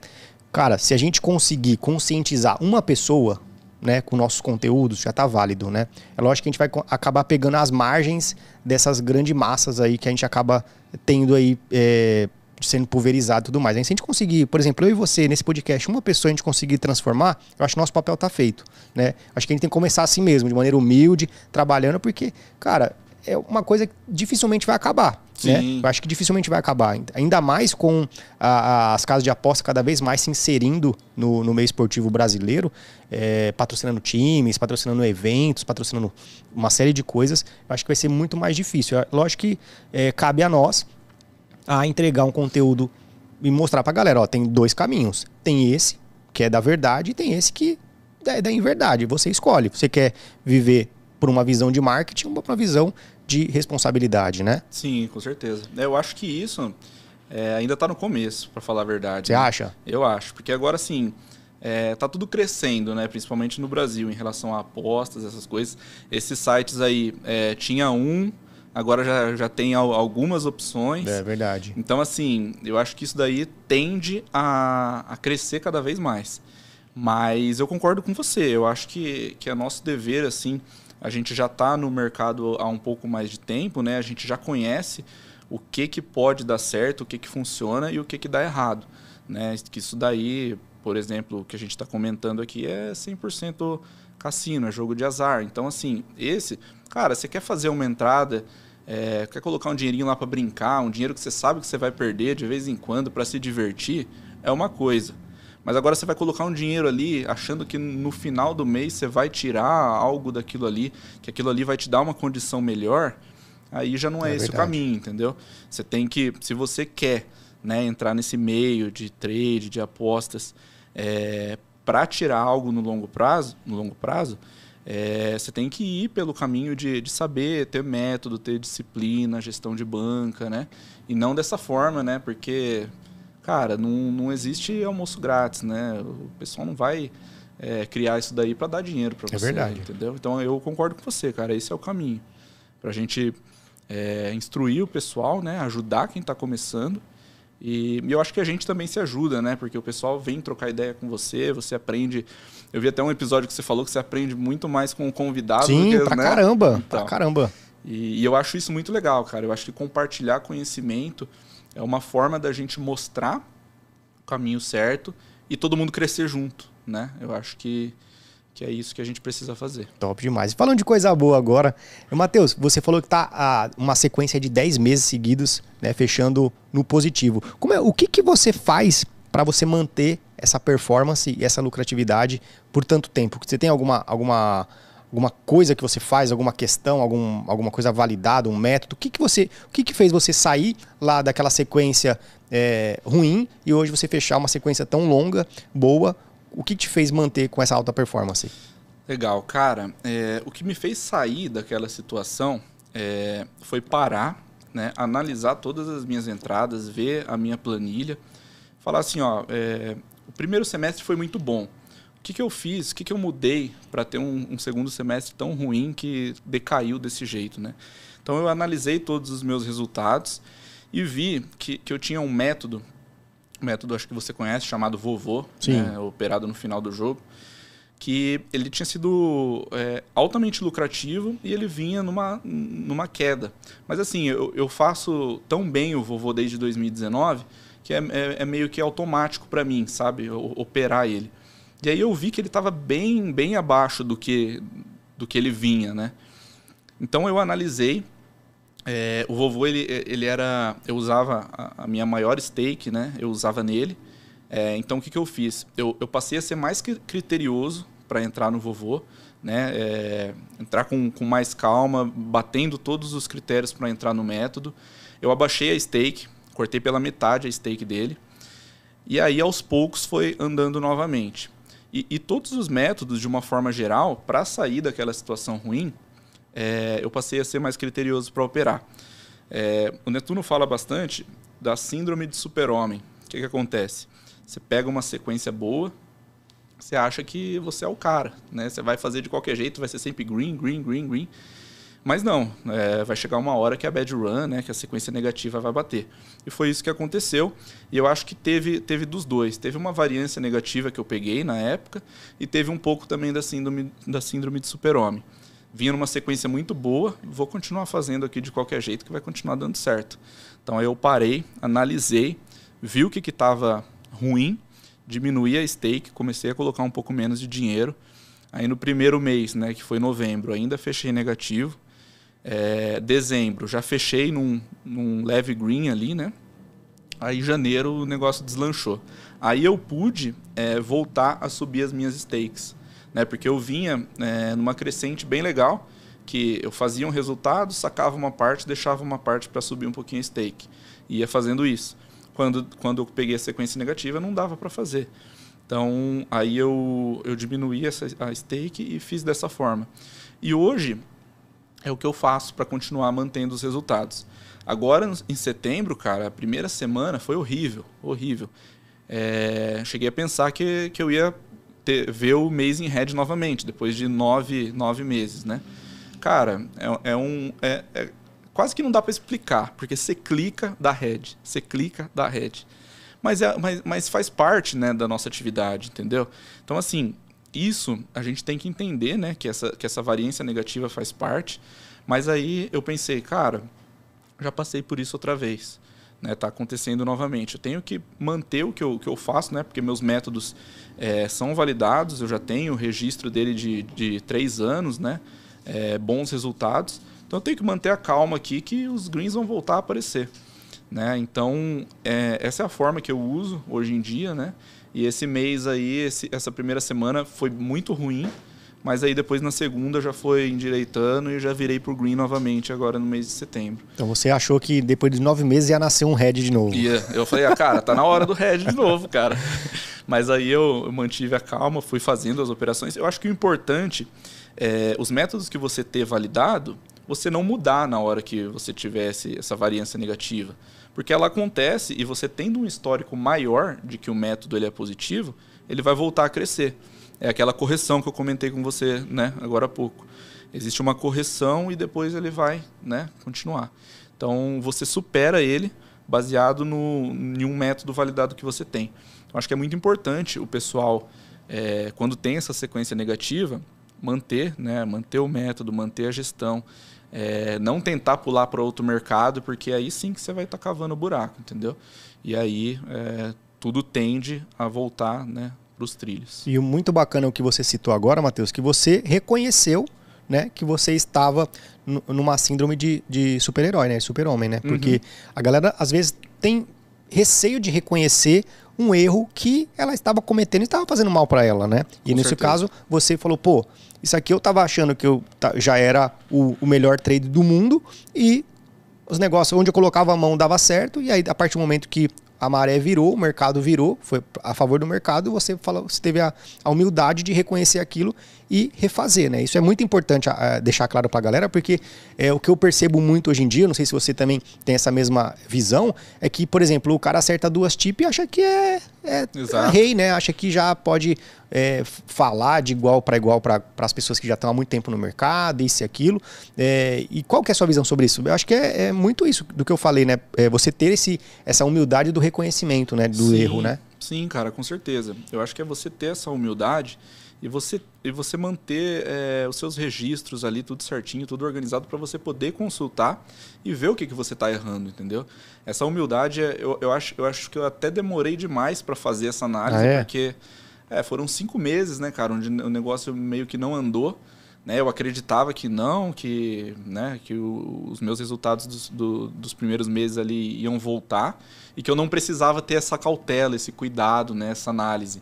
Cara, se a gente conseguir conscientizar uma pessoa, né, com nossos conteúdos, já está válido, né? É lógico que a gente vai acabar pegando as margens dessas grandes massas aí que a gente acaba tendo aí é, sendo pulverizado e tudo mais. Aí, se a gente conseguir, por exemplo, eu e você, nesse podcast, uma pessoa a gente conseguir transformar, eu acho que nosso papel está feito. Né? Acho que a gente tem que começar assim mesmo, de maneira humilde, trabalhando, porque, cara, é uma coisa que dificilmente vai acabar. Né? Eu acho que dificilmente vai acabar. Ainda mais com a, a, as casas de aposta cada vez mais se inserindo no, no meio esportivo brasileiro, é, patrocinando times, patrocinando eventos, patrocinando uma série de coisas. Eu acho que vai ser muito mais difícil. Lógico que é, cabe a nós a entregar um conteúdo e mostrar pra galera, ó, tem dois caminhos. Tem esse, que é da verdade, e tem esse que é da inverdade. Você escolhe. Você quer viver por uma visão de marketing por uma visão de responsabilidade, né? Sim, com certeza. Eu acho que isso é, ainda está no começo, para falar a verdade. Você né? acha? Eu acho, porque agora sim. É, tá tudo crescendo, né? Principalmente no Brasil, em relação a apostas, essas coisas. Esses sites aí, é, tinha um, agora já, já tem algumas opções. É verdade. Então, assim, eu acho que isso daí tende a, a crescer cada vez mais. Mas eu concordo com você, eu acho que, que é nosso dever, assim, a gente já está no mercado há um pouco mais de tempo, né? A gente já conhece o que, que pode dar certo, o que, que funciona e o que, que dá errado. Né? Que isso daí, por exemplo, o que a gente está comentando aqui é 100% cassino, é jogo de azar. Então, assim, esse, cara, você quer fazer uma entrada, é, quer colocar um dinheirinho lá para brincar, um dinheiro que você sabe que você vai perder de vez em quando para se divertir, é uma coisa. Mas agora você vai colocar um dinheiro ali, achando que no final do mês você vai tirar algo daquilo ali, que aquilo ali vai te dar uma condição melhor, aí já não é, é esse verdade. o caminho, entendeu? Você tem que, se você quer né, entrar nesse meio de trade, de apostas, é, para tirar algo no longo prazo, no longo prazo, é, você tem que ir pelo caminho de, de saber ter método, ter disciplina, gestão de banca, né? E não dessa forma, né? Porque, cara, não, não existe almoço grátis, né? O pessoal não vai é, criar isso daí para dar dinheiro para é você, é verdade. entendeu? Então eu concordo com você, cara. Esse é o caminho para a gente é, instruir o pessoal, né? Ajudar quem está começando e, eu acho que a gente também se ajuda, né? Porque o pessoal vem trocar ideia com você, você aprende. Eu vi até um episódio que você falou que você aprende muito mais com o convidado. Sim, do que, pra né? caramba, então, pra caramba. E, e eu acho isso muito legal, cara. Eu acho que compartilhar conhecimento é uma forma da gente mostrar o caminho certo e todo mundo crescer junto, né? Eu acho que que é isso que a gente precisa fazer. Top demais. Falando de coisa boa agora, Matheus, você falou que está a uma sequência de 10 meses seguidos, né, fechando no positivo. Como é, o que, que você faz para você manter essa performance e essa lucratividade por tanto tempo? Você tem alguma, alguma, alguma coisa que você faz, alguma questão, algum, alguma coisa validada, um método? O que, que você, o que, que fez você sair lá daquela sequência é, ruim e hoje você fechar uma sequência tão longa, boa, o que te fez manter com essa alta performance? Legal, cara. É, o que me fez sair daquela situação é, foi parar, né, analisar todas as minhas entradas, ver a minha planilha, falar assim, ó, é, o primeiro semestre foi muito bom. O que, que eu fiz? O que, que eu mudei para ter um, um, segundo semestre tão ruim que decaiu desse jeito, né? Então eu analisei todos os meus resultados e vi que, que eu tinha um método método acho que você conhece, chamado Vovô, né, operado no final do jogo, que ele tinha sido é, altamente lucrativo e ele vinha numa, numa queda. Mas assim, eu, eu faço tão bem o Vovô desde 2019 que é, é, é meio que automático para mim, sabe, operar ele. E aí eu vi que ele estava bem, bem abaixo do que, do que ele vinha, né? Então eu analisei é, o vovô, ele, ele era. Eu usava a, a, minha maior stake, né? Eu usava nele. É, então, o que, que eu fiz? Eu, eu passei a ser mais criterioso para entrar no vovô, né? É, entrar com, com mais calma, batendo todos os critérios para entrar no método. Eu abaixei a stake, cortei pela metade a stake dele. E aí, aos poucos, foi andando novamente. E, e todos os métodos, de uma forma geral, para sair daquela situação ruim, é, eu passei a ser mais criterioso para operar. É, o Netuno fala bastante da síndrome de super-homem. O que, que acontece? Você pega uma sequência boa, você acha que você é o cara, né? Você vai fazer de qualquer jeito, vai ser sempre green, green, green, green. Mas não, é, vai chegar uma hora que a bad run, né, que a sequência negativa vai bater. E foi isso que aconteceu. E eu acho que teve, teve dos dois. Teve uma variância negativa que eu peguei na época e teve um pouco também da síndrome, da síndrome de super-homem. Vinha numa sequência muito boa, vou continuar fazendo aqui de qualquer jeito que vai continuar dando certo. Então eu parei, analisei, vi o que estava ruim, diminuí a stake, comecei a colocar um pouco menos de dinheiro. Aí no primeiro mês, né, que foi novembro, ainda fechei negativo é, dezembro, já fechei num, num leve green ali, né? Aí janeiro o negócio deslanchou. Aí eu pude é, voltar a subir as minhas stakes, né? Porque eu vinha é, numa crescente bem legal, que eu fazia um resultado, sacava uma parte, deixava uma parte para subir um pouquinho a stake. Ia fazendo isso. Quando, quando eu peguei a sequência negativa, não dava para fazer. Então, aí eu, eu diminuí essa, a stake e fiz dessa forma. E hoje, é o que eu faço para continuar mantendo os resultados. Agora, em setembro, cara, a primeira semana foi horrível, horrível. É, cheguei a pensar que, que eu ia ter, ver o mês em red novamente, depois de nove, nove meses, né? Cara, é, é um... É, é, quase que não dá para explicar, porque você clica da red, você clica da red. Mas, é, mas, mas faz parte né, da nossa atividade, entendeu? Então, assim, isso a gente tem que entender, né, que essa, que essa variância negativa faz parte. Mas aí eu pensei, cara, já passei por isso outra vez. Né, tá acontecendo novamente. Eu tenho que manter o que eu, que eu faço, né, porque meus métodos é, são validados, eu já tenho o registro dele de, de três anos, né, é, bons resultados. Então eu tenho que manter a calma aqui que os greens vão voltar a aparecer. Né? Então, é, essa é a forma que eu uso hoje em dia, né? E esse mês aí, esse, essa primeira semana foi muito ruim, mas aí depois na segunda já foi endireitando e já virei pro green novamente agora no mês de setembro. Então você achou que depois de nove meses ia nascer um red de novo? Ia. Eu falei, ah, cara, tá na hora do red de novo, cara. Mas aí eu, eu mantive a calma, fui fazendo as operações. Eu acho que o importante é os métodos que você ter validado, você não mudar na hora que você tivesse essa variância negativa. Porque ela acontece e você tendo um histórico maior de que o método ele é positivo, ele vai voltar a crescer. É aquela correção que eu comentei com você né, agora há pouco. Existe uma correção e depois ele vai né, continuar. Então você supera ele baseado no, em um método validado que você tem. Então, acho que é muito importante o pessoal, é, quando tem essa sequência negativa, manter, né, manter o método, manter a gestão. É, não tentar pular para outro mercado, porque aí sim que você vai estar tá cavando o buraco, entendeu? E aí é, tudo tende a voltar né, para os trilhos. E muito bacana o que você citou agora, Matheus, que você reconheceu né, que você estava numa síndrome de, de super-herói, né? Super-homem, né? Porque uhum. a galera às vezes tem receio de reconhecer um erro que ela estava cometendo e estava fazendo mal para ela, né? E Com nesse certeza. caso, você falou, pô, isso aqui eu tava achando que eu já era o, o melhor trade do mundo e os negócios onde eu colocava a mão dava certo e aí a partir do momento que a maré virou, o mercado virou, foi a favor do mercado, você falou, você teve a, a humildade de reconhecer aquilo e refazer, né? Isso é muito importante a, a deixar claro para a galera, porque é o que eu percebo muito hoje em dia, não sei se você também tem essa mesma visão, é que, por exemplo, o cara acerta duas tips e acha que é, é, é rei, né? Acha que já pode é, falar de igual para igual para as pessoas que já estão há muito tempo no mercado, isso e aquilo. É, e qual que é a sua visão sobre isso? Eu acho que é, é muito isso do que eu falei, né? É você ter esse, essa humildade do reconhecimento, né? Do sim, erro, né? Sim, cara, com certeza. Eu acho que é você ter essa humildade e você, e você manter é, os seus registros ali, tudo certinho, tudo organizado, para você poder consultar e ver o que, que você está errando, entendeu? Essa humildade, é, eu, eu, acho, eu acho que eu até demorei demais para fazer essa análise, ah, é? porque é, foram cinco meses, né, cara, onde o negócio meio que não andou. Né, eu acreditava que não, que, né, que o, os meus resultados dos, do, dos primeiros meses ali iam voltar e que eu não precisava ter essa cautela, esse cuidado, né, essa análise.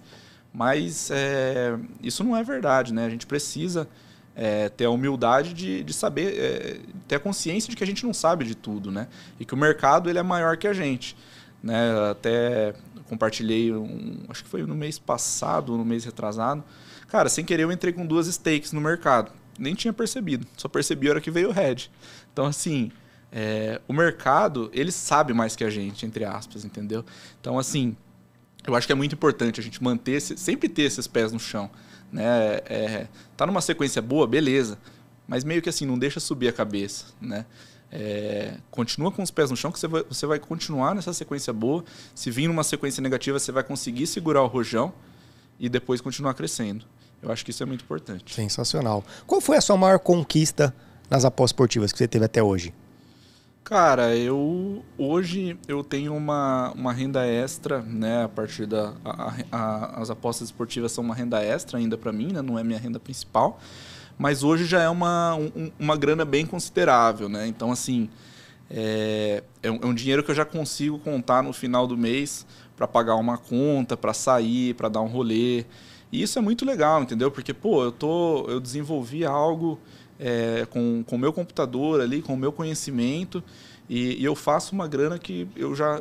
Mas é, isso não é verdade, né? A gente precisa é, ter a humildade de, de saber, é, ter a consciência de que a gente não sabe de tudo, né? E que o mercado ele é maior que a gente. Né? Até compartilhei, um, acho que foi no mês passado, no mês retrasado. Cara, sem querer eu entrei com duas stakes no mercado. Nem tinha percebido, só percebi a hora que veio o head. Então, assim, é, o mercado, ele sabe mais que a gente, entre aspas, entendeu? Então, assim, eu acho que é muito importante a gente manter, sempre ter esses pés no chão. Né? É, tá numa sequência boa, beleza. Mas meio que assim, não deixa subir a cabeça, né? É, continua com os pés no chão que você vai, você vai continuar nessa sequência boa. Se vir numa sequência negativa, você vai conseguir segurar o rojão e depois continuar crescendo. Eu acho que isso é muito importante. Sensacional. Qual foi a sua maior conquista nas apostas esportivas que você teve até hoje? Cara, eu hoje eu tenho uma, uma renda extra, né? A partir da a, a, as apostas esportivas são uma renda extra ainda para mim, né? Não é minha renda principal, mas hoje já é uma, um, uma grana bem considerável, né? Então assim é, é, um, é um dinheiro que eu já consigo contar no final do mês para pagar uma conta, para sair, para dar um rolê. E isso é muito legal, entendeu? Porque pô, eu tô eu desenvolvi algo é, com o meu computador ali, com o meu conhecimento, e, e, eu faço uma grana que eu já,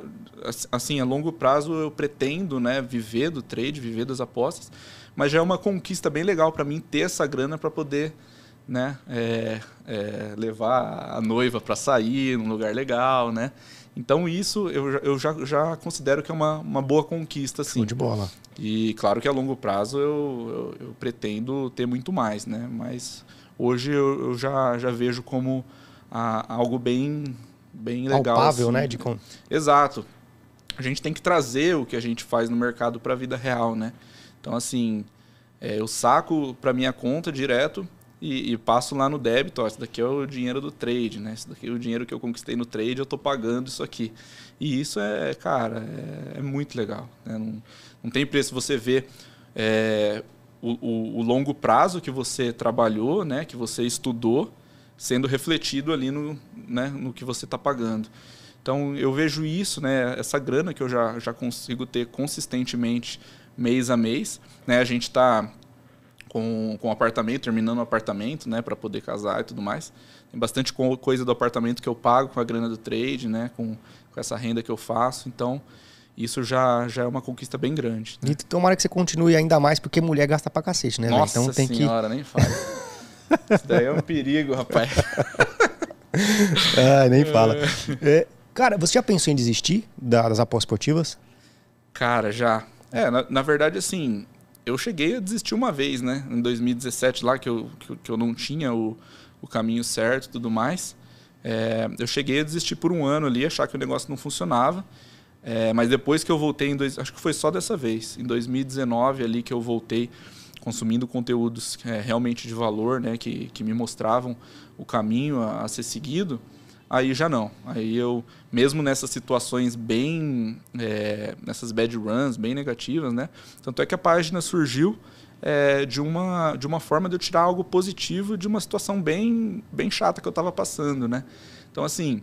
assim, a longo prazo eu pretendo né, viver do trade, viver das apostas, mas já é uma conquista bem legal para mim ter essa grana para poder né, é, é, levar a noiva para sair num lugar legal, né? Então isso eu, eu já, já considero que é uma, uma boa conquista, sim. Show de bola. E claro que a longo prazo eu, eu, eu pretendo ter muito mais, né? Mas hoje eu, eu já, já vejo como a, algo bem, bem legal. Palpável, assim. né? De... Exato. A gente tem que trazer o que a gente faz no mercado para a vida real, né? Então, assim, é, eu saco para minha conta direto e, e, passo lá no débito. Ó, esse daqui é o dinheiro do trade, né? Esse daqui é o dinheiro que eu conquistei no trade, eu estou pagando isso aqui. E isso é, cara, é, é muito legal. Né? Não, não tem preço você ver é, o, o, longo prazo que você trabalhou, né, que você estudou, sendo refletido ali no, né, no que você está pagando. Então eu vejo isso, né, essa grana que eu já, já consigo ter consistentemente mês a mês. Né, a gente está com, com apartamento, terminando o apartamento, né, para poder casar e tudo mais. Tem bastante coisa do apartamento que eu pago com a grana do trade, né, com, com essa renda que eu faço. Então isso já, já é uma conquista bem grande. Né? E tomara que você continue ainda mais, porque mulher gasta pra cacete, né? Nossa então tem senhora, que... nem fala. Isso daí é um perigo, rapaz. ah, nem fala. É, cara, você já pensou em desistir das apostas esportivas? Cara, já. É, na, na, verdade, assim, eu cheguei a desistir uma vez, né? Em 2017, lá que eu, que, que eu não tinha o, o caminho certo e tudo mais. É, eu cheguei a desistir por um ano ali, achar que o negócio não funcionava. É, mas depois que eu voltei, em dois, acho que foi só dessa vez, em 2019 ali que eu voltei consumindo conteúdos é, realmente de valor, né, que, que me mostravam o caminho a, a, ser seguido, aí já não. Aí eu, mesmo nessas situações bem, é, nessas bad runs, bem negativas, né, tanto é que a página surgiu é, de, uma, de uma forma de eu tirar algo positivo de uma situação bem, bem chata que eu estava passando, né. Então, assim,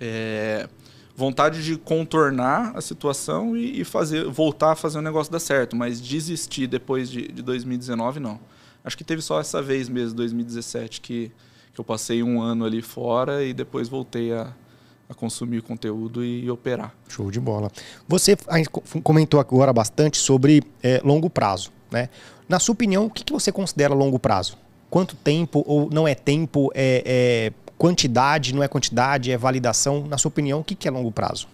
é, vontade de contornar a situação e, e, fazer, voltar a fazer o negócio dar certo, mas desistir depois de, de 2019 não. Acho que teve só essa vez mesmo, 2017, que, que eu passei um ano ali fora e depois voltei a, a consumir conteúdo e, e, operar. Show de bola. Você comentou agora bastante sobre é, longo prazo, né? Na sua opinião, o que, que você considera longo prazo? Quanto tempo ou não é tempo? É, é quantidade, não é quantidade, é validação. Na sua opinião, o que é longo prazo?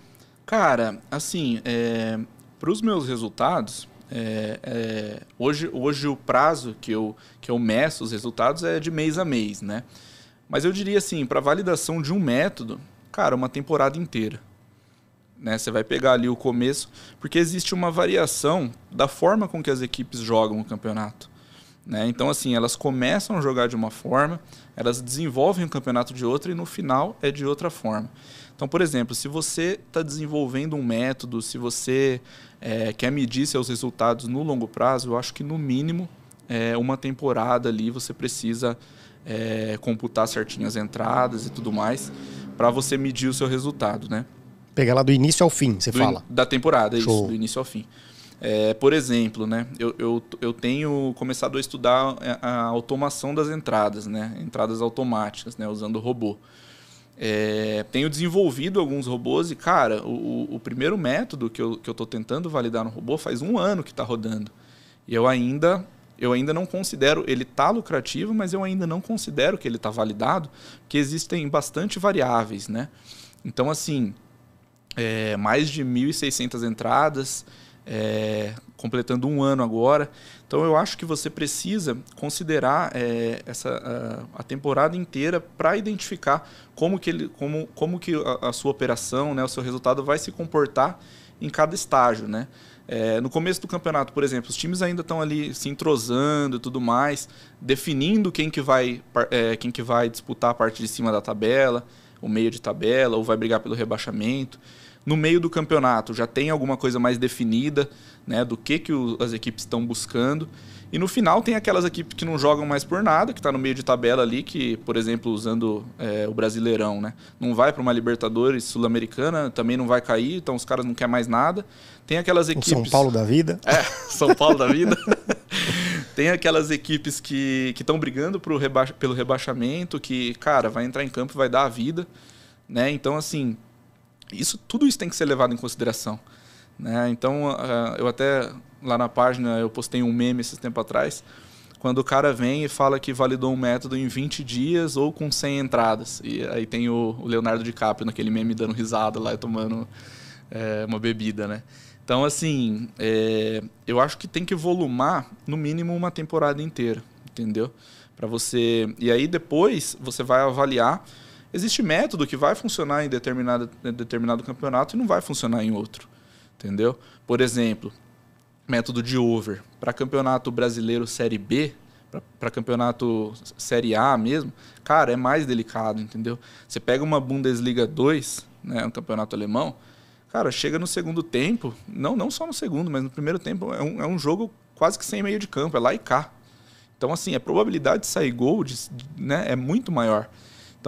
Cara, assim, é, para os meus resultados, é, é, hoje, hoje o prazo que eu, que eu meço os resultados é de mês a mês, né? Mas eu diria assim, para validação de um método, cara, uma temporada inteira. Né? Você vai pegar ali o começo, porque existe uma variação da forma com que as equipes jogam o campeonato. Né? Então, assim, elas começam a jogar de uma forma, elas desenvolvem o campeonato de outra e no final é de outra forma. Então, por exemplo, se você está desenvolvendo um método, se você é, quer medir seus resultados no longo prazo, eu acho que no mínimo é, uma temporada ali você precisa é, computar certinho as entradas e tudo mais para você medir o seu resultado, né? Pegar lá do início ao fim, você do fala. In, da temporada, Show. isso, do início ao fim. É, por exemplo, né, eu, eu, eu tenho começado a estudar a, automação das entradas, né, entradas automáticas, né, usando robô. É, tenho desenvolvido alguns robôs e, cara, o, o primeiro método que eu, que eu tô tentando validar no robô faz um ano que está rodando. E eu ainda eu ainda não considero ele tá lucrativo, mas eu ainda não considero que ele está validado, porque existem bastante variáveis, né? Então, assim, é, mais de 1.600 entradas, é, completando um ano agora. Então, eu acho que você precisa considerar é, essa, a, a, temporada inteira para identificar como que, ele, como, como que a, a sua operação, né, o seu resultado vai se comportar em cada estágio, né? É, no começo do campeonato, por exemplo, os times ainda estão ali se entrosando e tudo mais, definindo quem que vai, é, quem que vai disputar a parte de cima da tabela, o meio de tabela, ou vai brigar pelo rebaixamento. No meio do campeonato já tem alguma coisa mais definida né, do que, que o, as equipes estão buscando. E no final tem aquelas equipes que não jogam mais por nada, que está no meio de tabela ali, que, por exemplo, usando é, o Brasileirão, né? Não vai para uma Libertadores Sul-Americana, também não vai cair, então os caras não querem mais nada. Tem aquelas equipes. O São Paulo da vida. É, São Paulo da vida. tem aquelas equipes que estão brigando reba... pelo rebaixamento, que, cara, vai entrar em campo e vai dar a vida. Né? Então, assim, isso, tudo isso tem que ser levado em consideração. Né? Então, uh, eu até lá na página eu postei um meme esses tempo atrás, quando o cara vem e fala que validou um método em 20 dias ou com 100 entradas. E aí tem o, o Leonardo DiCaprio naquele meme dando risada lá e tomando é, uma bebida, né? Então, assim, é, eu acho que tem que volumar no mínimo uma temporada inteira, entendeu? Para você. E aí depois você vai avaliar. Existe método que vai funcionar em determinado, em determinado campeonato e não vai funcionar em outro, entendeu? Por exemplo, método de over. Para campeonato brasileiro Série B, para campeonato Série A mesmo, cara, é mais delicado, entendeu? Você pega uma Bundesliga 2, né, um campeonato alemão, cara, chega no segundo tempo, não, não só no segundo, mas no primeiro tempo, é um, é um jogo quase que sem meio de campo, é lá e cá. Então, assim, a probabilidade de sair gol de, né, é muito maior.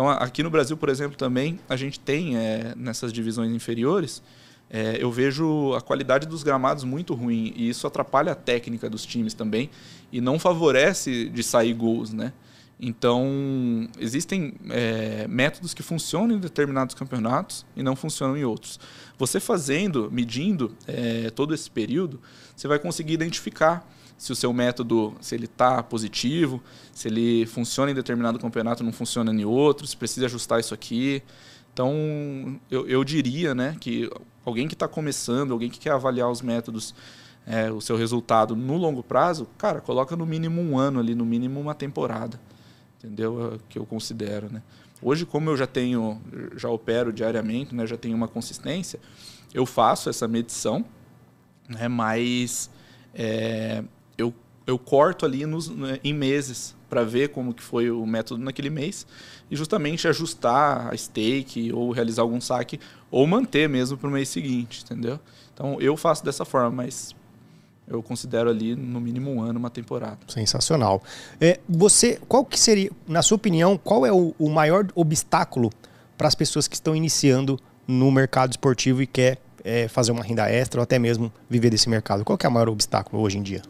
Então, aqui no Brasil, por exemplo, também a gente tem é, nessas divisões inferiores é, eu vejo a qualidade dos gramados muito ruim e isso atrapalha a técnica dos times também e não favorece de sair gols, né? Então, existem é, métodos que funcionam em determinados campeonatos e não funcionam em outros. Você fazendo, medindo é, todo esse período, você vai conseguir identificar se o seu método, se ele está positivo, se ele funciona em determinado campeonato não funciona em outro, se precisa ajustar isso aqui. Então, eu, eu diria né, que alguém que está começando, alguém que quer avaliar os métodos, é, o seu resultado no longo prazo, cara, coloca no mínimo um ano ali, no mínimo uma temporada. Entendeu? É que eu considero, né? Hoje, como eu já tenho, já opero diariamente, né, já tenho uma consistência, eu faço essa medição, né, mas é, eu, eu corto ali nos, né, em meses para ver como que foi o método naquele mês e justamente ajustar a stake ou realizar algum saque ou manter mesmo para o mês seguinte, entendeu? Então eu faço dessa forma, mas eu considero ali no mínimo um ano uma temporada. Sensacional. É, você, qual que seria, na sua opinião, qual é o, o maior obstáculo para as pessoas que estão iniciando no mercado esportivo e quer é, fazer uma renda extra ou até mesmo viver desse mercado? Qual é o maior obstáculo hoje em dia?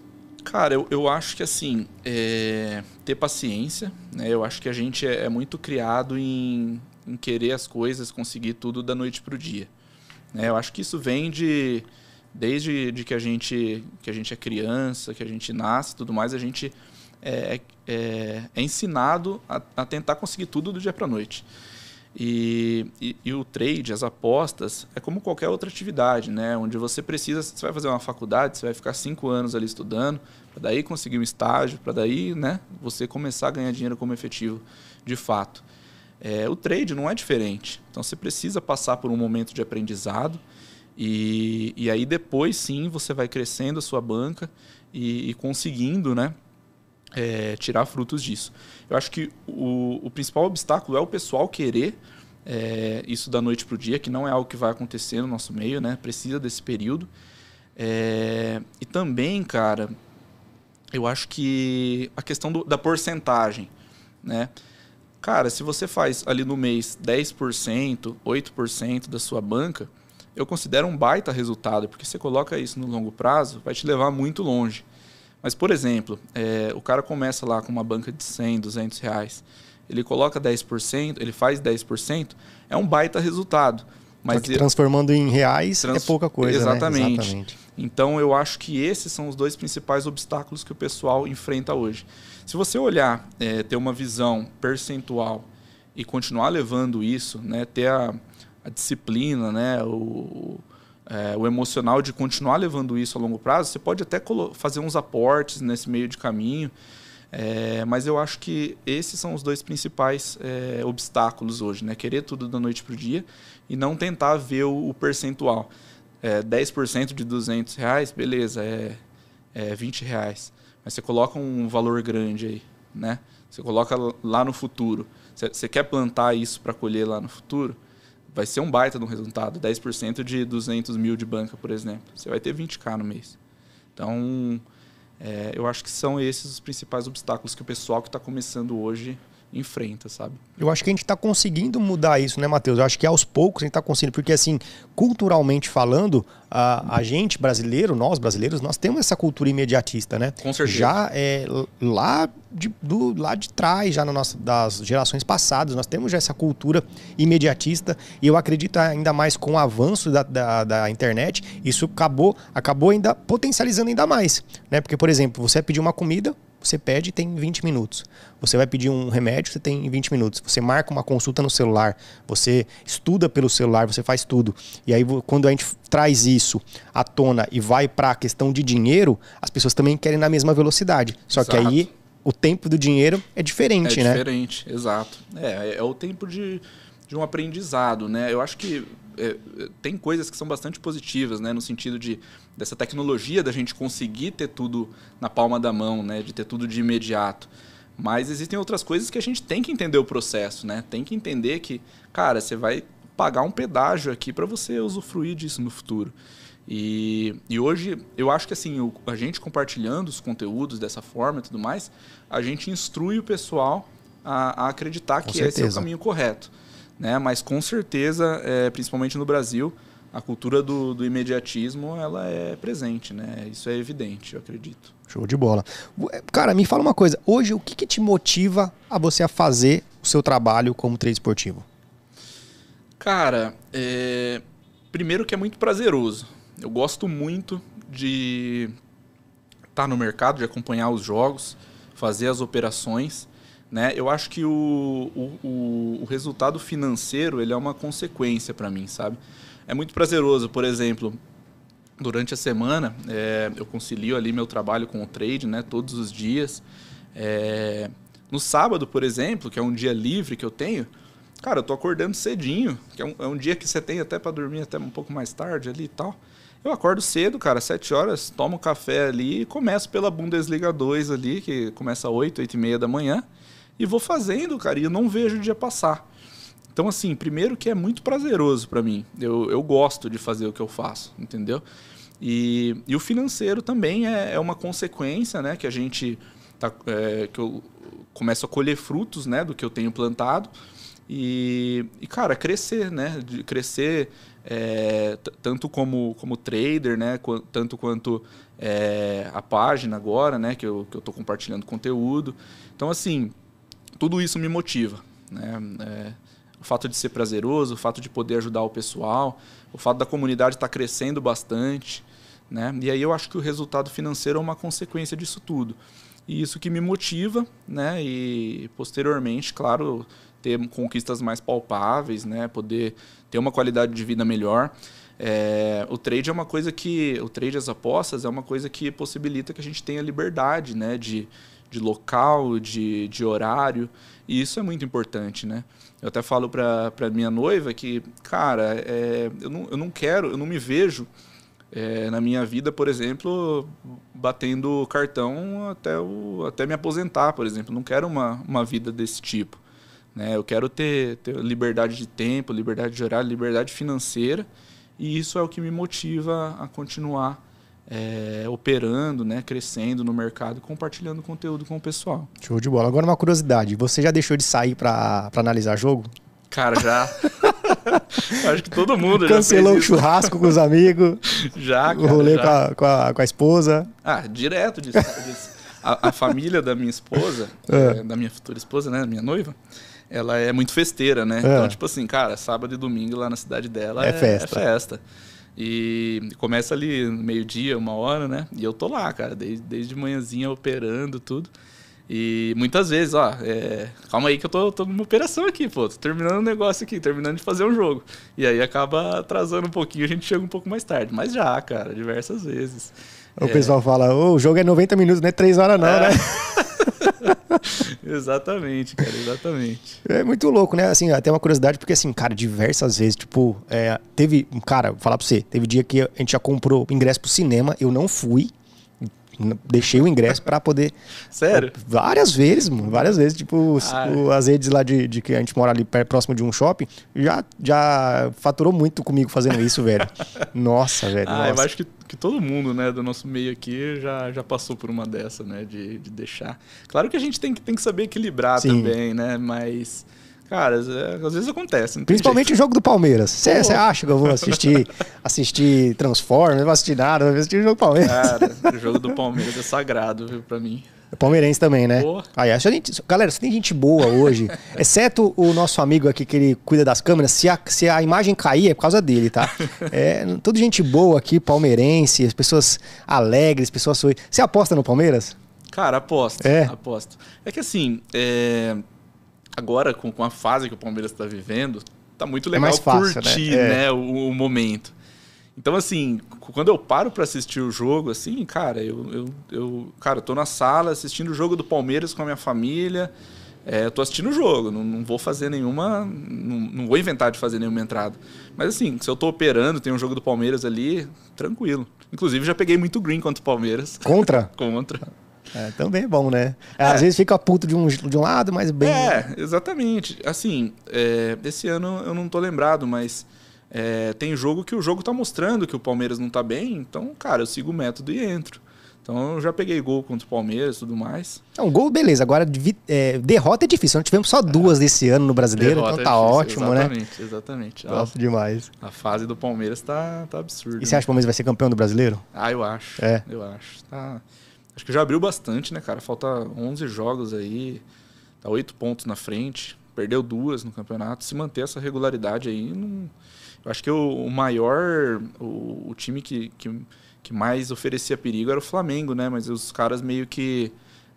Cara, eu, eu acho que assim, é, ter paciência, né? Eu acho que a gente é, é muito criado em, em, querer as coisas, conseguir tudo da noite para o dia. Né? Eu acho que isso vem de desde de que a gente que a gente é criança, que a gente nasce, tudo mais, a gente é, é, é ensinado a, a tentar conseguir tudo do dia para noite. E, e, e, o trade, as apostas, é como qualquer outra atividade, né? Onde você precisa, você vai fazer uma faculdade, você vai ficar cinco anos ali estudando, para daí conseguir um estágio, para daí, né? Você começar a ganhar dinheiro como efetivo, de fato. É, o trade não é diferente. Então você precisa passar por um momento de aprendizado e, e aí depois sim você vai crescendo a sua banca e, e conseguindo, né? É, tirar frutos disso. Eu acho que o, o principal obstáculo é o pessoal querer é, isso da noite para o dia, que não é algo que vai acontecer no nosso meio, né? Precisa desse período. É, e também, cara, eu acho que a questão do, da porcentagem, né? Cara, se você faz ali no mês 10%, 8% da sua banca, eu considero um baita resultado, porque você coloca isso no longo prazo, vai te levar muito longe. Mas, por exemplo, é, o cara começa lá com uma banca de 100, 200 reais. ele coloca 10%, ele faz 10%, é um baita resultado. Mas transformando em reais trans... é pouca coisa. Exatamente. Né? Exatamente. Então eu acho que esses são os dois principais obstáculos que o pessoal enfrenta hoje. Se você olhar, é, ter uma visão percentual e continuar levando isso, né, ter a, a disciplina, né, o, é, o emocional de continuar levando isso a longo prazo, você pode até fazer uns aportes nesse meio de caminho. É, mas eu acho que esses são os dois principais é, obstáculos hoje, né? Querer tudo da noite para o dia e não tentar ver o, o percentual. É, 10% de 200 reais, beleza, é, é 20 reais. Mas você coloca um valor grande aí, né? Você coloca lá no futuro. Você, quer plantar isso para colher lá no futuro? Vai ser um baita de um resultado. 10% de 200 mil de banca, por exemplo. Você vai ter 20k no mês. Então, é, eu acho que são esses os principais obstáculos que o pessoal que está começando hoje enfrenta, sabe? Eu acho que a gente está conseguindo mudar isso, né, Matheus? Eu acho que aos poucos a gente está conseguindo, porque assim, culturalmente falando, a, a gente brasileiro, nós brasileiros, nós temos essa cultura imediatista, né? Com certeza. Já é, lá, de, do, lá de trás, já na nossa, das gerações passadas, nós temos já essa cultura imediatista e eu acredito ainda mais com o avanço da, da, da internet, isso acabou, acabou ainda potencializando ainda mais, né? Porque, por exemplo, você pedir uma comida, você pede tem 20 minutos. Você vai pedir um remédio, você tem 20 minutos. Você marca uma consulta no celular, você estuda pelo celular, você faz tudo. E aí quando a gente traz isso à tona e vai para a questão de dinheiro, as pessoas também querem na mesma velocidade. Só Exato. que aí o tempo do dinheiro é diferente, é né? É diferente, exato. É, é o tempo de, de um aprendizado, né? Eu acho que é, tem coisas que são bastante positivas, né? No sentido de dessa tecnologia da gente conseguir ter tudo na palma da mão, né? De ter tudo de imediato. Mas existem outras coisas que a gente tem que entender o processo, né? Tem que entender que, cara, você vai pagar um pedágio aqui para você usufruir disso no futuro. E, e hoje eu acho que assim, o, a gente compartilhando os conteúdos dessa forma e tudo mais, a gente instrui o pessoal a, a acreditar com que certeza. esse é o caminho correto né? Mas com certeza, é, principalmente no Brasil, a cultura do, do, imediatismo ela é presente, né? Isso é evidente, eu acredito. Show de bola. Cara, me fala uma coisa. Hoje, o que, que te motiva a você a fazer o seu trabalho como trade esportivo? Cara, é... primeiro que é muito prazeroso. Eu gosto muito de estar tá no mercado, de acompanhar os jogos, fazer as operações. Né? Eu acho que o, o, o resultado financeiro ele é uma consequência para mim, sabe? É muito prazeroso, por exemplo, durante a semana é, eu concilio ali meu trabalho com o trade, né? Todos os dias. É, no sábado, por exemplo, que é um dia livre que eu tenho, cara, eu tô acordando cedinho, que é um, é um dia que você tem até para dormir até um pouco mais tarde ali e tal. Eu acordo cedo, cara, 7 horas, tomo café ali e começo pela Bundesliga 2 ali, que começa às 8, 8 e meia da manhã e vou fazendo, cara, e eu não vejo o dia passar. Então, assim, primeiro que é muito prazeroso para mim. Eu, eu gosto de fazer o que eu faço, entendeu? E, e o financeiro também é, é uma consequência, né? Que a gente tá, é, que eu começo a colher frutos, né? Do que eu tenho plantado e, e cara, crescer, né? De crescer é, tanto como, como trader, né? Qu tanto quanto é, a página agora, né? Que eu, que eu tô compartilhando conteúdo. Então, assim, tudo isso me motiva. Né? É, o fato de ser prazeroso, o fato de poder ajudar o pessoal, o fato da comunidade estar tá crescendo bastante. Né? E aí eu acho que o resultado financeiro é uma consequência disso tudo. E isso que me motiva, né? E posteriormente, claro, ter conquistas mais palpáveis, né? Poder ter uma qualidade de vida melhor. É, o trade é uma coisa que o trade as apostas é uma coisa que possibilita que a gente tenha liberdade, né? De, de local, de, de horário, e isso é muito importante, né? Eu até falo para minha noiva que, cara, é, eu, não, eu não quero, eu não me vejo é, na minha vida, por exemplo, batendo cartão até, o, até me aposentar, por exemplo. Não quero uma, uma vida desse tipo. Né? Eu quero ter, ter liberdade de tempo, liberdade de horário, liberdade financeira, e isso é o que me motiva a continuar é, operando, né, crescendo no mercado, compartilhando conteúdo com o pessoal. Show de bola. Agora uma curiosidade, você já deixou de sair para analisar jogo? Cara, já. Acho que todo mundo Cancelou o churrasco com os amigos. Já, cara, O rolê já. Com, a, com, a, com a esposa. Ah, direto disso. disso. a, a família da minha esposa, é. da minha futura esposa, né? Minha noiva, ela é muito festeira, né? Então, tipo assim, cara, sábado e domingo lá na cidade dela é, é festa. É festa. E começa ali meio-dia, uma hora, né? E eu tô lá, cara, desde, desde manhãzinha operando tudo. E muitas vezes, ó, é, calma aí que eu tô, tô numa operação aqui, pô, tô terminando um negócio aqui, terminando de fazer um jogo. E aí acaba atrasando um pouquinho, a gente chega um pouco mais tarde. Mas já, cara, diversas vezes. O é... pessoal fala, oh, o jogo é 90 minutos, não é 3 horas não, é. né? exatamente, cara, exatamente. É muito louco, né? Assim, até uma curiosidade, porque assim, cara, diversas vezes, tipo, é, teve, cara, vou falar pra você, teve dia que a gente já comprou ingresso pro cinema, eu não fui, deixei o ingresso para poder. Sério? Várias vezes, mano. Várias vezes. Tipo, ah, o, as redes lá de, de, que a gente mora ali perto, próximo de um shopping já, já faturou muito comigo fazendo isso, velho. Nossa, velho. Ah, nossa. eu acho que, que todo mundo, né, do nosso meio aqui já, já passou por uma dessa, né, de, de deixar. Claro que a gente tem que, tem que saber equilibrar Sim. também, né, mas. Cara, é, às vezes acontece. Principalmente o jogo do Palmeiras. Você acha que eu vou assistir, assistir Transformers? Não vou assistir nada, vou assistir o jogo do Palmeiras. Cara, o jogo do Palmeiras é sagrado, viu, pra mim. É palmeirense também, né? Aí, acho gente, galera, você tem gente boa hoje, exceto o nosso amigo aqui que ele cuida das câmeras. Se a, se a imagem cair, é por causa dele, tá? É, tudo gente boa aqui, palmeirense, as pessoas alegres, pessoas. Você aposta no Palmeiras? Cara, aposto. É. Aposto. É que assim, é agora, com, com a fase que o Palmeiras está vivendo, tá muito é legal é fácil, né? curtir né? né o, o, momento. Então, assim, quando eu paro para assistir o jogo, assim, cara, eu, eu, eu, cara, eu tô na sala assistindo o jogo do Palmeiras com a minha família. É, eu tô assistindo o jogo, não, não vou fazer nenhuma. Não, não, vou inventar de fazer nenhuma entrada. Mas assim, se eu tô operando, tem um jogo do Palmeiras ali, tranquilo. Inclusive, já peguei muito green contra o Palmeiras. Contra? contra. É, também é bom, né? É. Às vezes fica puto de um, de um lado, mas bem. É, exatamente. Assim, é, esse ano eu não tô lembrado, mas é, tem jogo que o jogo tá mostrando que o Palmeiras não tá bem, então, cara, eu sigo o método e entro. Então eu já peguei gol contra o Palmeiras e tudo mais. É um gol, beleza. Agora, é, derrota é difícil. Não tivemos só duas é. desse ano no brasileiro, derrota então é tá é ótimo, exatamente, né? Exatamente, exatamente. Gosto demais. A fase do Palmeiras tá, tá absurda. E você acha que o Palmeiras vai ser campeão do brasileiro? Ah, eu acho. É. Eu acho. Tá. Acho que já abriu bastante, né, cara? Falta 11 jogos aí, tá 8 pontos na frente, perdeu duas no campeonato. Se manter essa regularidade aí, não... eu acho que o, o maior, o, o time que, que, que, mais oferecia perigo era o Flamengo, né? Mas os caras meio que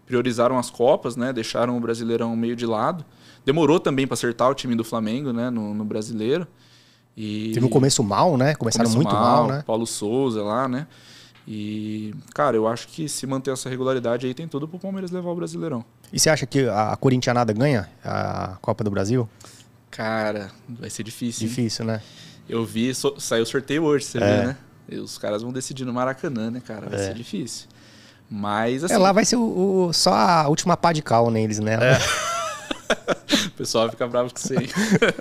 priorizaram as Copas, né? Deixaram o Brasileirão meio de lado. Demorou também para acertar o time do Flamengo, né? No, no Brasileiro. E... Teve um começo mal, né? Começaram começo muito mal, mal, né? Paulo Souza lá, né? E, cara, eu acho que se manter essa regularidade aí, tem tudo pro Palmeiras levar o Brasileirão. E você acha que a Corintianada ganha a Copa do Brasil? Cara, vai ser difícil. Difícil, hein? né? Eu vi, so, saiu o sorteio hoje, você é. viu, né? E os caras vão decidir no Maracanã, né, cara? Vai é. ser difícil. Mas assim. É, lá vai ser o, o, só a última pá de cal neles, né? É. o pessoal fica bravo com você.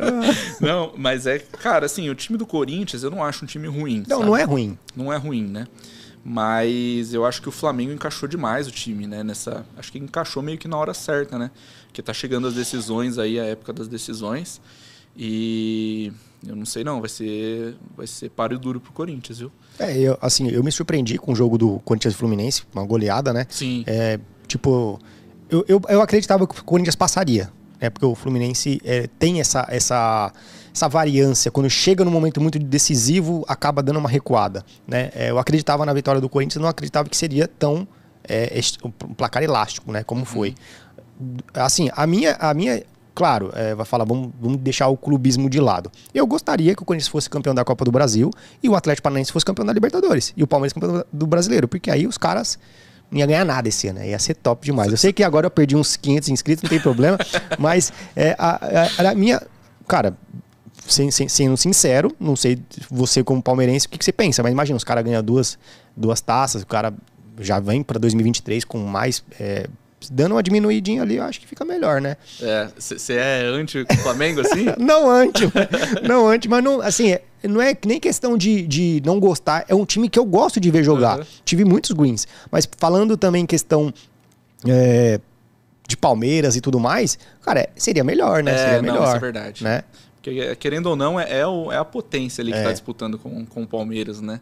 não, mas é, cara, assim, o time do Corinthians eu não acho um time ruim. Não, sabe? não é ruim. Não é ruim, né? Mas eu acho que o Flamengo encaixou demais o time, né? Nessa, acho que encaixou meio que na hora certa, né? Porque tá chegando as decisões aí, a época das decisões. E eu não sei não, vai ser vai ser páreo duro pro Corinthians, viu? É, eu, assim, eu me surpreendi com o jogo do Corinthians Fluminense, uma goleada, né? Sim. É, tipo, eu, eu, eu acreditava que o Corinthians passaria, né? Porque o Fluminense é, tem essa, essa essa variância, quando chega no momento muito decisivo, acaba dando uma recuada. Né? É, eu acreditava na vitória do Corinthians, não acreditava que seria tão é, um placar elástico, né? Como uhum. foi. Assim, a minha, a minha claro, é, vai falar, vamos, vamos, deixar o clubismo de lado. Eu gostaria que o Corinthians fosse campeão da Copa do Brasil e o Atlético Paranaense fosse campeão da Libertadores e o Palmeiras campeão do Brasileiro, porque aí os caras não ia ganhar nada esse ano, né? ia ser top demais. Eu sei que agora eu perdi uns 500 inscritos, não tem problema, mas é, a, a, a minha, cara, sendo sincero, não sei você como palmeirense o que, que você pensa, mas imagina, os caras ganham duas, duas taças, o cara já vem para 2023 com mais. É, dando uma diminuidinha ali, eu acho que fica melhor, né? É, você é anti-Flamengo assim? não anti, não anti, mas não, assim, é, não é nem questão de, de não gostar, é um time que eu gosto de ver jogar. Uhum. Tive muitos greens, mas falando também em questão é, de Palmeiras e tudo mais, cara, seria melhor, né? É, seria melhor. Não, isso é verdade. Né? Porque, querendo ou não, é, é, o, é a potência ali que está é. disputando com, com o Palmeiras, né?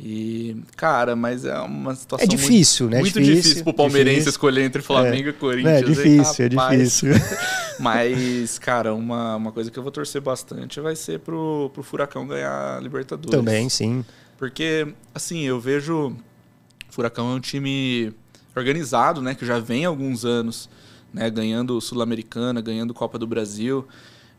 E, cara, mas é uma situação É difícil, muito, né? muito difícil, difícil pro palmeirense difícil. escolher entre Flamengo e Corinthians. É difícil, é difícil. Mas, cara, uma, uma coisa que eu vou torcer bastante vai ser pro, pro Furacão ganhar a Libertadores. Também, sim. Porque, assim, eu vejo. O Furacão é um time organizado, né? Que já vem há alguns anos, né? Ganhando Sul-Americana, ganhando Copa do Brasil.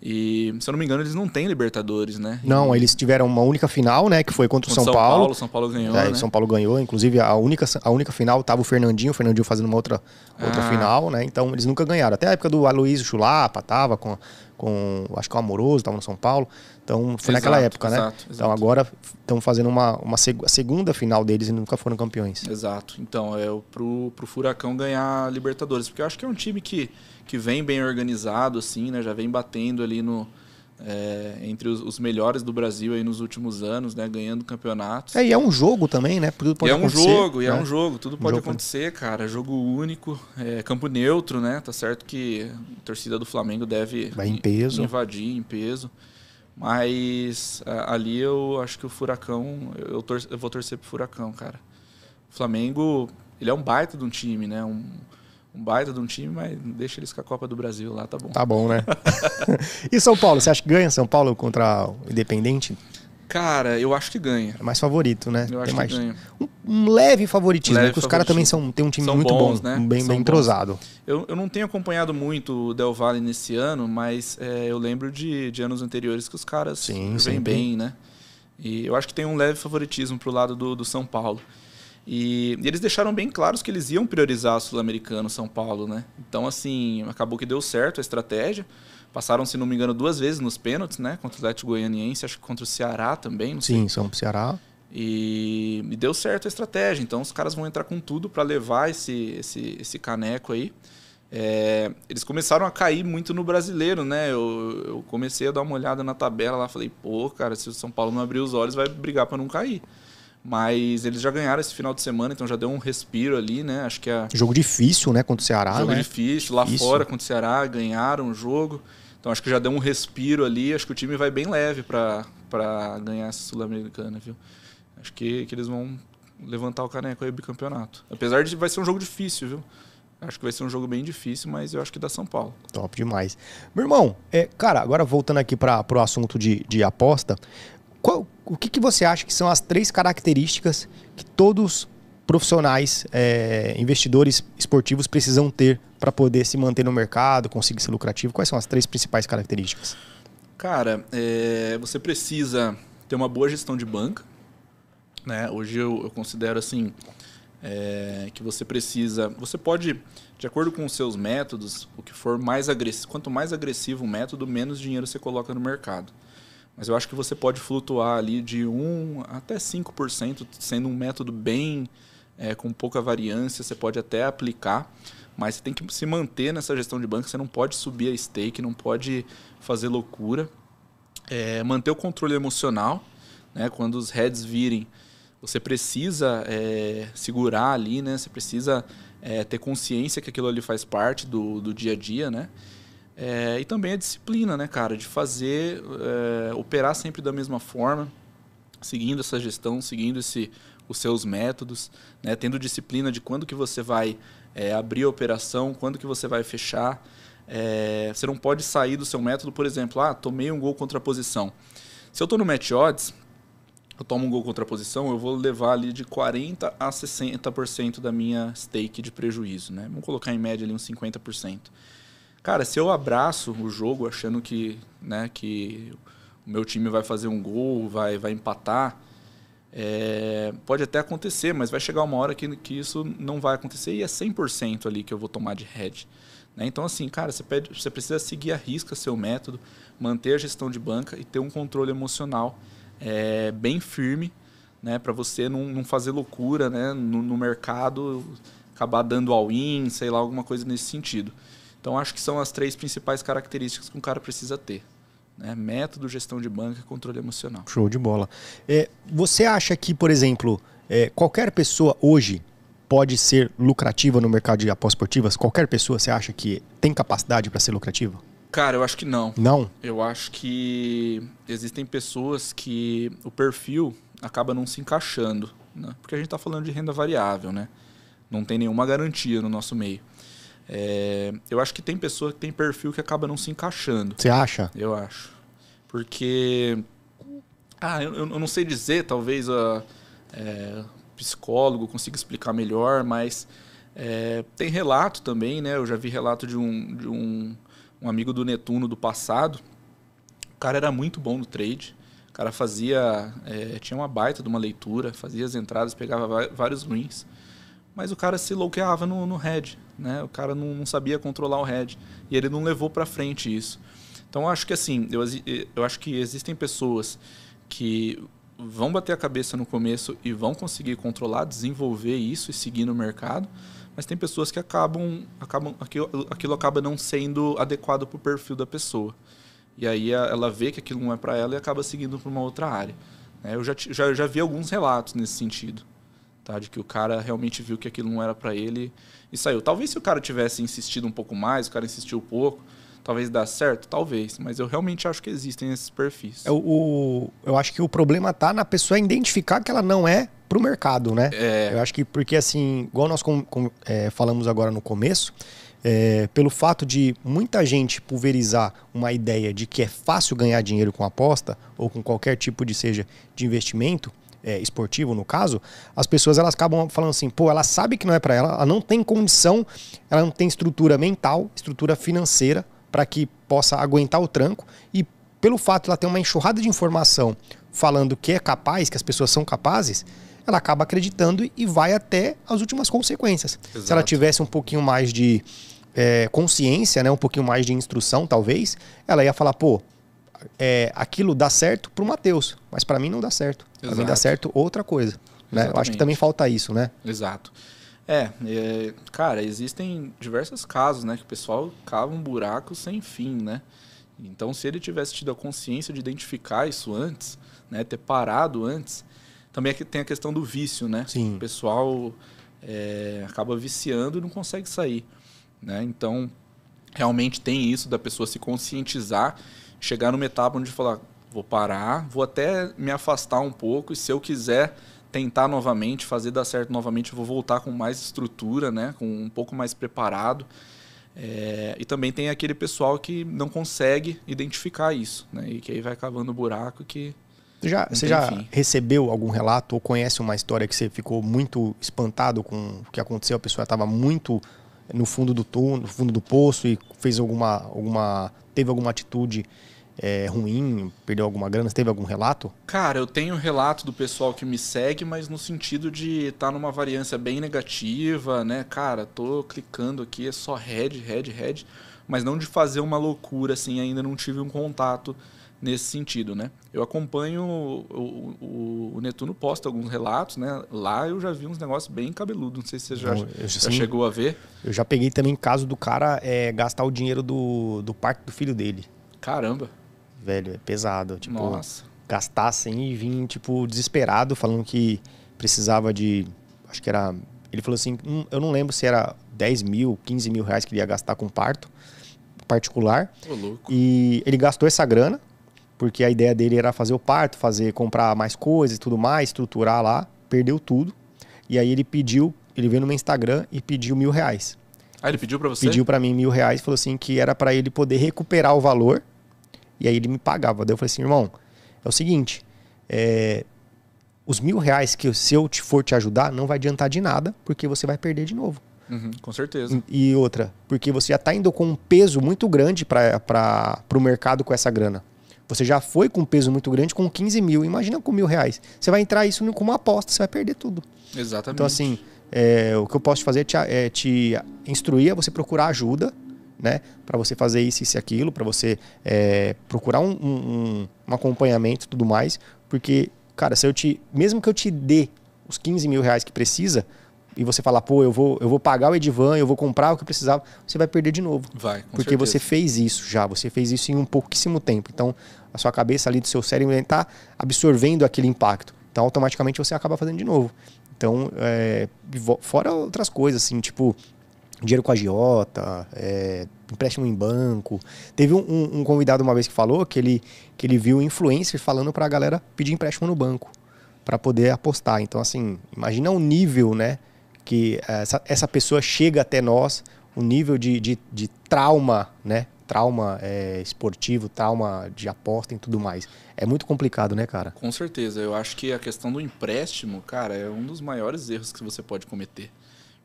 E, se eu não me engano, eles não têm Libertadores, né? Não, E- eles tiveram uma única final, né? Que foi contra o contra São, Paulo. São Paulo ganhou, É, né? São Paulo ganhou, inclusive a única, a única final tava o Fernandinho, o Fernandinho fazendo uma outra, outra Ah. final, né? Então eles nunca ganharam. Até a época do Aloysio Chulapa, tava com, com acho que o Amoroso, tava no São Paulo. Então foi naquela Exato, época, né? exato, Então agora estão fazendo uma, uma seg- segunda final deles e nunca foram campeões. Exato. Então, é pro, pro Furacão ganhar Libertadores. Porque eu acho que é um time que, que vem bem organizado, assim, né? Já vem batendo ali no. é, entre os, os melhores do Brasil aí nos últimos anos, né? Ganhando campeonatos. É, e é um jogo também, né? Tudo E pode é um jogo, e é né? um jogo, tudo pode jogo, acontecer, cara. Jogo único, é, campo neutro, né? Tá certo que a torcida do Flamengo deve Vai em peso. invadir em peso. Mas ali eu acho que o Furacão, eu, tor eu vou torcer pro Furacão, cara. O Flamengo, ele é um baita de um time, né? Um, um baita de um time, mas deixa eles com a Copa do Brasil lá, tá bom. Tá bom, né? e São Paulo, você acha que ganha São Paulo contra o Independente? Cara, eu acho que ganha. É mais favorito, né? Eu acho Tem mais que ganha. um, um leve favoritismo, Leve né? Porque os caras também são, têm um time São muito bons, bom, né? bem, São bem entrosado. Eu, eu não tenho acompanhado muito o Del Valle nesse ano, mas é, eu lembro de, de anos anteriores que os caras Sim, vêm sempre. bem, né? E eu acho que tem um leve favoritismo pro lado do, do São Paulo. E, e eles deixaram bem claros que eles iam priorizar o Sul-Americano, São Paulo, né? Então, assim, acabou que deu certo a estratégia. Passaram, se não me engano, duas vezes nos pênaltis, né? Contra o Atlético Goianiense, acho que contra o Ceará também, não sei. Sim, são pro Ceará. E, e deu certo a estratégia. Então os caras vão entrar com tudo para levar esse, esse, esse caneco aí. É, eles começaram a cair muito no brasileiro, né? Eu, eu comecei a dar uma olhada na tabela lá, falei, pô, cara, se o São Paulo não abrir os olhos, vai brigar para não cair. Mas eles já ganharam esse final de semana, então já deu um respiro ali, né? Acho que a, Jogo difícil, né? Contra o Ceará, jogo né? difícil, lá Difícil. fora contra o Ceará, ganharam o jogo. Então acho que já deu um respiro ali. Acho que o time vai bem leve para ganhar essa Sul-Americana, viu? Acho que, que eles vão levantar o caneco aí bicampeonato. Apesar de vai ser um jogo difícil, viu? Acho que vai ser um jogo bem difícil, mas eu acho que dá São Paulo. Top demais. Meu irmão, é, cara, agora voltando aqui para o assunto de, de aposta, qual- o que, que você acha que são as três características que todos profissionais, é, investidores esportivos precisam ter para poder se manter no mercado, conseguir ser lucrativo? Quais são as três principais características? Cara, é, você precisa ter uma boa gestão de banca. Né? Hoje eu, eu considero assim é, que você precisa. Você pode, de acordo com os seus métodos, o que for mais agressivo. Quanto mais agressivo o método, menos dinheiro você coloca no mercado. Mas eu acho que você pode flutuar ali de 1 até 5%, sendo um método bem é, com pouca variância, você pode até aplicar, mas você tem que se manter nessa gestão de banco, você não pode subir a stake, não pode fazer loucura. É, manter o controle emocional, né? quando os heads virem, você precisa é, segurar ali, né? você precisa é, ter consciência que aquilo ali faz parte do, do dia a dia, né? É, e também a disciplina, né, cara, de fazer, é, operar sempre da mesma forma, seguindo essa gestão, seguindo esse, os seus métodos, né, tendo disciplina de quando que você vai é, abrir a operação, quando que você vai fechar. É, você não pode sair do seu método, por exemplo, ah, tomei um gol contra a posição. Se eu estou no match odds, eu tomo um gol contra a posição, eu vou levar ali de 40% a 60% da minha stake de prejuízo, né? Vamos colocar em média ali uns 50%. Cara, se eu abraço o jogo achando que, né, que o meu time vai fazer um gol, vai, vai empatar, é, pode até acontecer, mas vai chegar uma hora que, que isso não vai acontecer e é 100% ali que eu vou tomar de head. Né? Então, assim, cara, você, pede, você precisa seguir a risca seu método, manter a gestão de banca e ter um controle emocional é, bem firme, né, para você não, não fazer loucura né, no, no mercado, acabar dando all-in, sei lá, alguma coisa nesse sentido. Então, acho que são as três principais características que um cara precisa ter. Né? Método, gestão de banca e controle emocional. Show de bola. É, você acha que, por exemplo, é, eu acho que tem pessoa que tem perfil que acaba não se encaixando. Você acha? Eu acho. Porque. Ah, eu, eu não sei dizer, talvez a é, psicólogo consiga explicar melhor, mas é, tem relato também, né? Eu já vi relato de um, de um, um amigo do Netuno do passado. O cara era muito bom no trade. O cara fazia. É, tinha uma baita de uma leitura, fazia as entradas, pegava vários wins mas o cara se louqueava no, no head, né? O cara não, não sabia controlar o head e ele não levou para frente isso. Então acho que assim, eu, eu acho que existem pessoas que vão bater a cabeça no começo e vão conseguir controlar, desenvolver isso e seguir no mercado, mas tem pessoas que acabam, acabam aquilo, aquilo acaba não sendo adequado para o perfil da pessoa. E aí ela vê que aquilo não é para ela e acaba seguindo para uma outra área. Né? Eu já, já, já vi alguns relatos nesse sentido tá? De que o cara realmente viu que aquilo não era para ele e saiu. Talvez se o cara tivesse insistido um pouco mais, o cara insistiu pouco, talvez dá certo, talvez. Mas eu realmente acho que existem esses perfis. É, o, eu acho que o problema tá na pessoa identificar que ela não é pro mercado, né? É. Eu acho que porque assim, igual nós com, com, é, falamos agora no começo, é, pelo fato de muita gente pulverizar uma ideia de que é fácil ganhar dinheiro com aposta ou com qualquer tipo de seja de investimento, é, esportivo, no caso, as pessoas elas acabam falando assim, pô, ela sabe que não é para ela, ela não tem condição, ela não tem estrutura mental, estrutura financeira para que possa aguentar o tranco e pelo fato de ela ter uma enxurrada de informação falando que é capaz, que as pessoas são capazes, ela acaba acreditando e vai até as últimas consequências. Exato. Se ela tivesse um pouquinho mais de é, consciência, né, um pouquinho mais de instrução, talvez, ela ia falar, pô, é, aquilo dá certo pro Matheus, mas para mim não dá certo. Para mim dá certo outra coisa. Né? Eu acho que também falta isso, né? Exato. É, é, cara, existem diversos casos, né? Que o pessoal cava um buraco sem fim, né? Então, se ele tivesse tido a consciência de identificar isso antes, né? Ter parado antes, também é tem a questão do vício, né? Sim. O pessoal é, acaba viciando e não consegue sair, né? Então, realmente tem isso da pessoa se conscientizar chegar numa etapa onde falar, vou parar, vou até me afastar um pouco e se eu quiser tentar novamente, fazer dar certo novamente, eu vou voltar com mais estrutura, né, com um pouco mais preparado. É, e também tem aquele pessoal que não consegue identificar isso, né, e que aí vai cavando buraco que já, você já fim. recebeu algum relato ou conhece uma história que você ficou muito espantado com o que aconteceu? A pessoa estava muito no fundo do túnel, no fundo do poço e fez alguma, alguma teve alguma atitude é, ruim, perdeu alguma grana? Teve algum relato? Cara, eu tenho relato do pessoal que me segue, mas no sentido de estar tá numa variância bem negativa, né? Cara, tô clicando aqui, é só head, head, head, mas não de fazer uma loucura, assim, ainda não tive um contato nesse sentido, né? Eu acompanho o, o, o, Netuno posta alguns relatos, né? Lá eu já vi uns negócios bem cabeludos, não sei se você já, não, já chegou a ver. Eu já peguei também caso do cara é, gastar o dinheiro do, do parque do filho dele. Caramba velho, é pesado. Tipo, Nossa. gastar assim e vir, tipo, desesperado, falando que precisava de. Acho que era. Ele falou assim: hum, eu não lembro se era 10 mil, 15 mil reais que ele ia gastar com parto particular. louco. E ele gastou essa grana, porque a ideia dele era fazer o parto, fazer, comprar mais coisas e tudo mais, estruturar lá, perdeu tudo. E aí ele pediu, ele veio no meu Instagram e pediu mil reais. Ah, ele pediu para você? Pediu para mim mil reais, falou assim que era para ele poder recuperar o valor e aí ele me pagava. Daí eu falei assim, irmão, é o seguinte, é, os mil reais que se eu te for te ajudar, não vai adiantar de nada, porque você vai perder de novo. Uhum, com certeza. E, outra, porque você já está indo com um peso muito grande para o mercado com essa grana. Você já foi com um peso muito grande com 15 mil. Imagina com mil reais. Você vai entrar isso com uma aposta, você vai perder tudo. Exatamente. Então, assim, é, o que eu posso te fazer é te, é te instruir a você procurar ajuda né? Para você fazer isso, isso e aquilo, para você é, procurar um, um, um acompanhamento e tudo mais. Porque, cara, se eu te. Mesmo que eu te dê os 15 mil reais que precisa, e você falar, pô, eu vou, eu vou pagar o Edivan, eu vou comprar o que eu precisava, você vai perder de novo. Vai, Porque certeza. você fez isso já, você fez isso em um pouquíssimo tempo. Então, a sua cabeça ali do seu cérebro está absorvendo aquele impacto. Então, automaticamente você acaba fazendo de novo. Então, é, fora outras coisas, assim, tipo, dinheiro com agiota, é, empréstimo em banco. Teve um, um, convidado uma vez que falou que ele, que ele viu influencers falando para a galera pedir empréstimo no banco. para poder apostar. Então, assim, imagina o nível, né? Que essa, essa pessoa chega até nós, o nível de, de, de trauma, né? Trauma é, esportivo, trauma de aposta e tudo mais. É muito complicado, né, cara? Com certeza. Eu acho que a questão do empréstimo, cara, é um dos maiores erros que você pode cometer.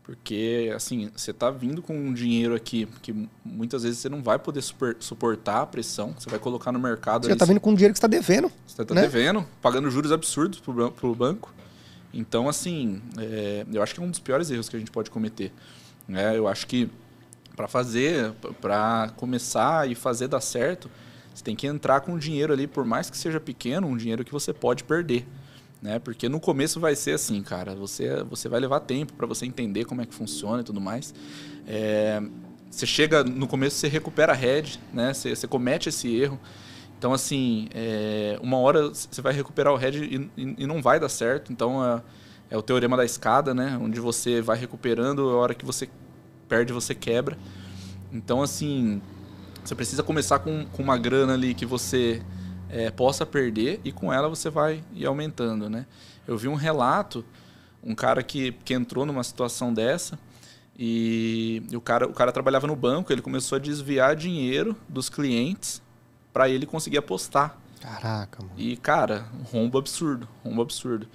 Porque, assim, você está vindo com um dinheiro aqui que muitas vezes você não vai poder super, suportar a pressão. Você vai colocar no mercado. Você está vindo com um dinheiro que você está devendo. Você está né? devendo, pagando juros absurdos para o banco. Então, assim, é, eu acho que é um dos piores erros que a gente pode cometer. É, eu acho que para fazer, para começar e fazer dar certo, você tem que entrar com dinheiro ali, por mais que seja pequeno, um dinheiro que você pode perder né? Porque no começo vai ser assim, cara. Você, você vai levar tempo para você entender como é que funciona e tudo mais. É, você chega no começo, você recupera a head, né? Você, você comete esse erro. Então, assim, é, uma hora você vai recuperar o head e, e, e não vai dar certo. Então, é, é, o teorema da escada, né? Onde você vai recuperando, a hora que você perde, você quebra. Então, assim, você precisa começar com, com uma grana ali que você é, possa perder e com ela você vai ir aumentando, né? Eu vi um relato, um cara que, que entrou numa situação dessa e, e o, cara, o cara trabalhava no banco, ele começou a desviar dinheiro dos clientes para ele conseguir apostar. Caraca, mano. E, cara, um rombo absurdo, rombo absurdo.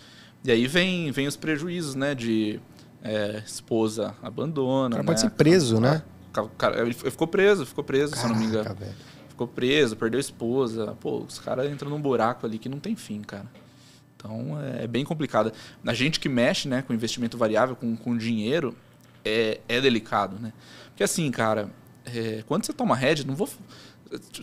E aí vem, vem os prejuízos, né? De é, esposa abandona. O cara né? pode ser preso, né? Cara, ele ficou preso, ficou preso, Caraca, se não me engano. Velho ficou preso, perdeu a esposa. Pô, os caras entram num buraco ali que não tem fim, cara. Então é bem complicado. A gente que mexe né, com investimento variável, com, com dinheiro, é, é delicado, né? Porque assim, cara, é, quando você toma head, não vou.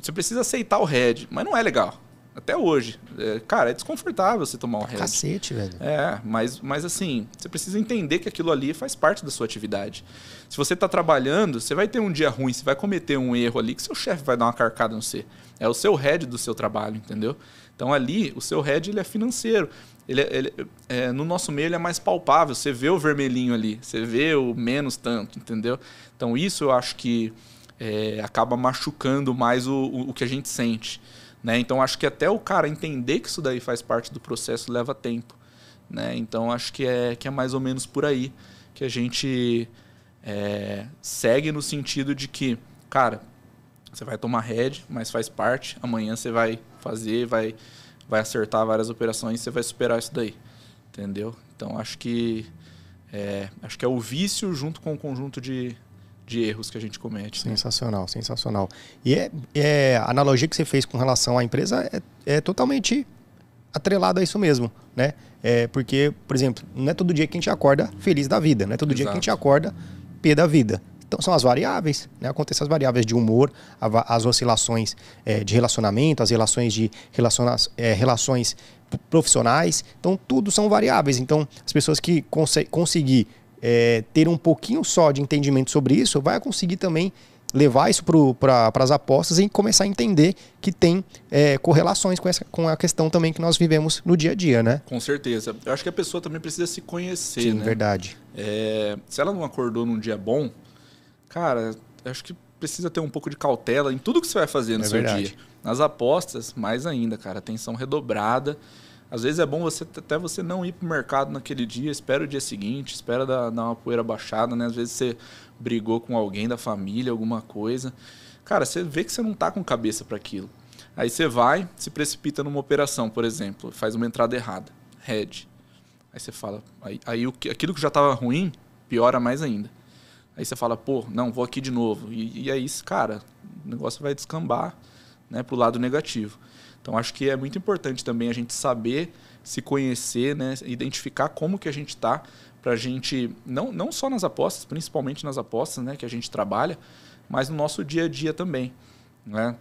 Você precisa aceitar o head, mas não é legal. Até hoje. É, cara, é desconfortável você tomar um head. Cacete, velho. É, mas, mas assim, você precisa entender que aquilo ali faz parte da sua atividade. Se você está trabalhando, você vai ter um dia ruim, você vai cometer um erro ali que seu chefe vai dar uma carcada no você. É o seu head do seu trabalho, entendeu? Então ali, o seu head ele é financeiro. Ele, é, ele é, no nosso meio ele é mais palpável. Você vê o vermelhinho ali, você vê o menos tanto, entendeu? Então isso eu acho que é, acaba machucando mais o, o, o que a gente sente. Né? Então acho que até o cara entender que isso daí faz parte do processo leva tempo. Né? Então acho que é, que é mais ou menos por aí que a gente é, segue no sentido de que, cara, você vai tomar head, mas faz parte. Amanhã você vai fazer, vai, vai acertar várias operações, você vai superar isso daí, entendeu? Então acho que é, acho que é o vício junto com o conjunto de, de erros que a gente comete. Né? Sensacional, né? sensacional. E é, é, a analogia que você fez com relação à empresa é, é totalmente atrelada a isso mesmo, né? É porque, por exemplo, não é todo dia que a gente acorda feliz da vida, não é todo Exato. dia que a gente acorda pé da vida. Então são as variáveis, né? Acontecem as variáveis de humor, as oscilações é, de relacionamento, as relações de relaciona é, relações profissionais. Então tudo são variáveis. Então as pessoas que cons conseguir é, ter um pouquinho só de entendimento sobre isso, vai conseguir também levar isso para as apostas e começar a entender que tem é, correlações com, essa, com a questão também que nós vivemos no dia a dia, né? Com certeza. Eu acho que a pessoa também precisa se conhecer, Sim, né? verdade. É, se ela não acordou num dia bom, cara, acho que precisa ter um pouco de cautela em tudo que você vai fazer no é seu verdade. dia. Nas apostas, mais ainda, cara, atenção redobrada. Às vezes é bom você até você não ir para o mercado naquele dia, espera o dia seguinte, espera dar, dar, uma poeira baixada, né? Às vezes você brigou com alguém da família, alguma coisa. Cara, você vê que você não tá com cabeça para aquilo. Aí você vai, se precipita numa operação, por exemplo, faz uma entrada errada, head. Aí você fala, aí, aí aquilo que já estava ruim piora mais ainda. Aí você fala, pô, não, vou aqui de novo. E, e aí, cara, o negócio vai descambar né, para o lado negativo. Então acho que é muito importante também a gente saber se conhecer, né, identificar como que a gente está para a gente não, não só nas apostas, principalmente nas apostas, né, que a gente trabalha, mas no nosso dia a dia também, né?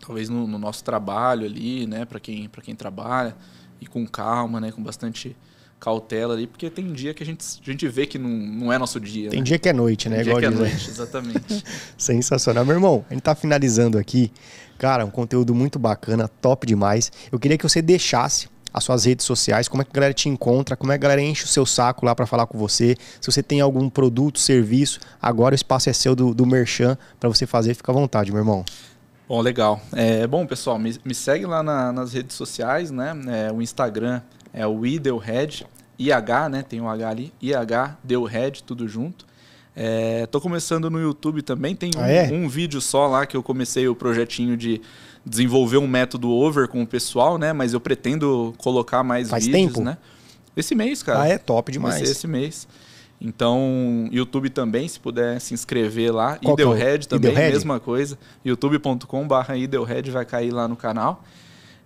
Talvez no, no nosso trabalho ali, né, para quem para quem trabalha e com calma, né, com bastante cautela ali, porque tem dia que a gente, a gente vê que não, não é nosso dia. Tem né? dia que é noite, né? Tem Igual dia que é noite, exatamente. Sensacional. Meu irmão, a gente tá finalizando aqui. Cara, um conteúdo muito bacana, top demais. Eu queria que você deixasse as suas redes sociais, como é que a galera te encontra, como é que a galera enche o seu saco lá para falar com você. Se você tem algum produto, serviço, agora o espaço é seu do, do Merchan para você fazer, fica à vontade, meu irmão. Bom, legal. É, bom, pessoal, me, me segue lá na, nas redes sociais, né? É, o Instagram É o Idelhead, IH, né? Tem o H ali, IH, Delhead, tudo junto. É, tô começando no YouTube também, tem um, Ah, é? um vídeo só lá que eu comecei o projetinho de desenvolver um método over com o pessoal, né? Mas eu pretendo colocar mais Faz vídeos, tempo? né? Esse mês, cara. Ah, é top Vai demais. ser esse mês. Então, YouTube também, se puder se inscrever lá. Qual que é Idelhead também, Idelhead? mesma coisa. youtube.com.br Idelhead vai cair lá no canal.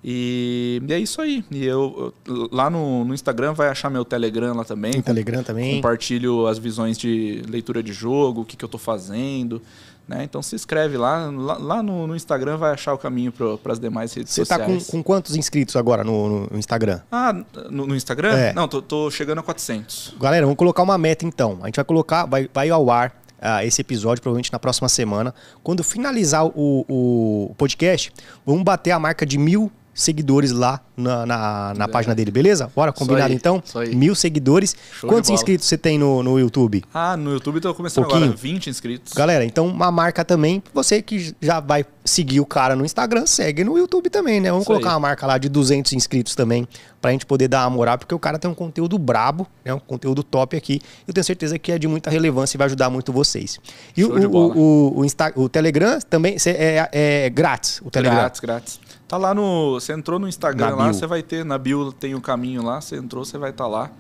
E, e é isso aí. E eu, eu- lá no, no Instagram vai achar meu Telegram lá também. Tem Telegram também. Compartilho as visões de leitura de jogo, o que, que eu tô fazendo. Né? Então se inscreve lá. Lá, lá no, no Instagram vai achar o caminho para as demais redes Você tá com, sociais. com quantos inscritos agora no, no Instagram? Ah, no, Instagram? É. Não, tô, tô chegando a 400. Galera, vamos colocar uma meta então. A gente vai colocar, vai, vai ao ar ah, esse episódio, provavelmente na próxima semana. Quando finalizar o, o podcast, vamos bater a marca de mil seguidores lá na, na, na página dele, beleza? Bora, combinado aí, então? Mil seguidores. Show Quantos inscritos você tem no, no YouTube? Ah, no YouTube tô começando Pouquinho. agora, 20 inscritos. Galera, então uma marca também, você que já vai seguir o cara no Instagram, segue no YouTube também, né? Vamos Isso colocar aí. uma marca lá de 200 inscritos também, pra gente poder dar uma moral, porque o cara tem um conteúdo brabo, né? Um conteúdo top aqui. Eu tenho certeza que é de muita relevância e vai ajudar muito vocês. E Show o, de o, bola. o, o, Insta- o Telegram também cê- é, é grátis, o Telegram. Grátis, grátis. Tá lá no. Você entrou no Instagram Na lá, bio. você vai ter. Na bio tem o caminho lá, você entrou, você vai estar lá.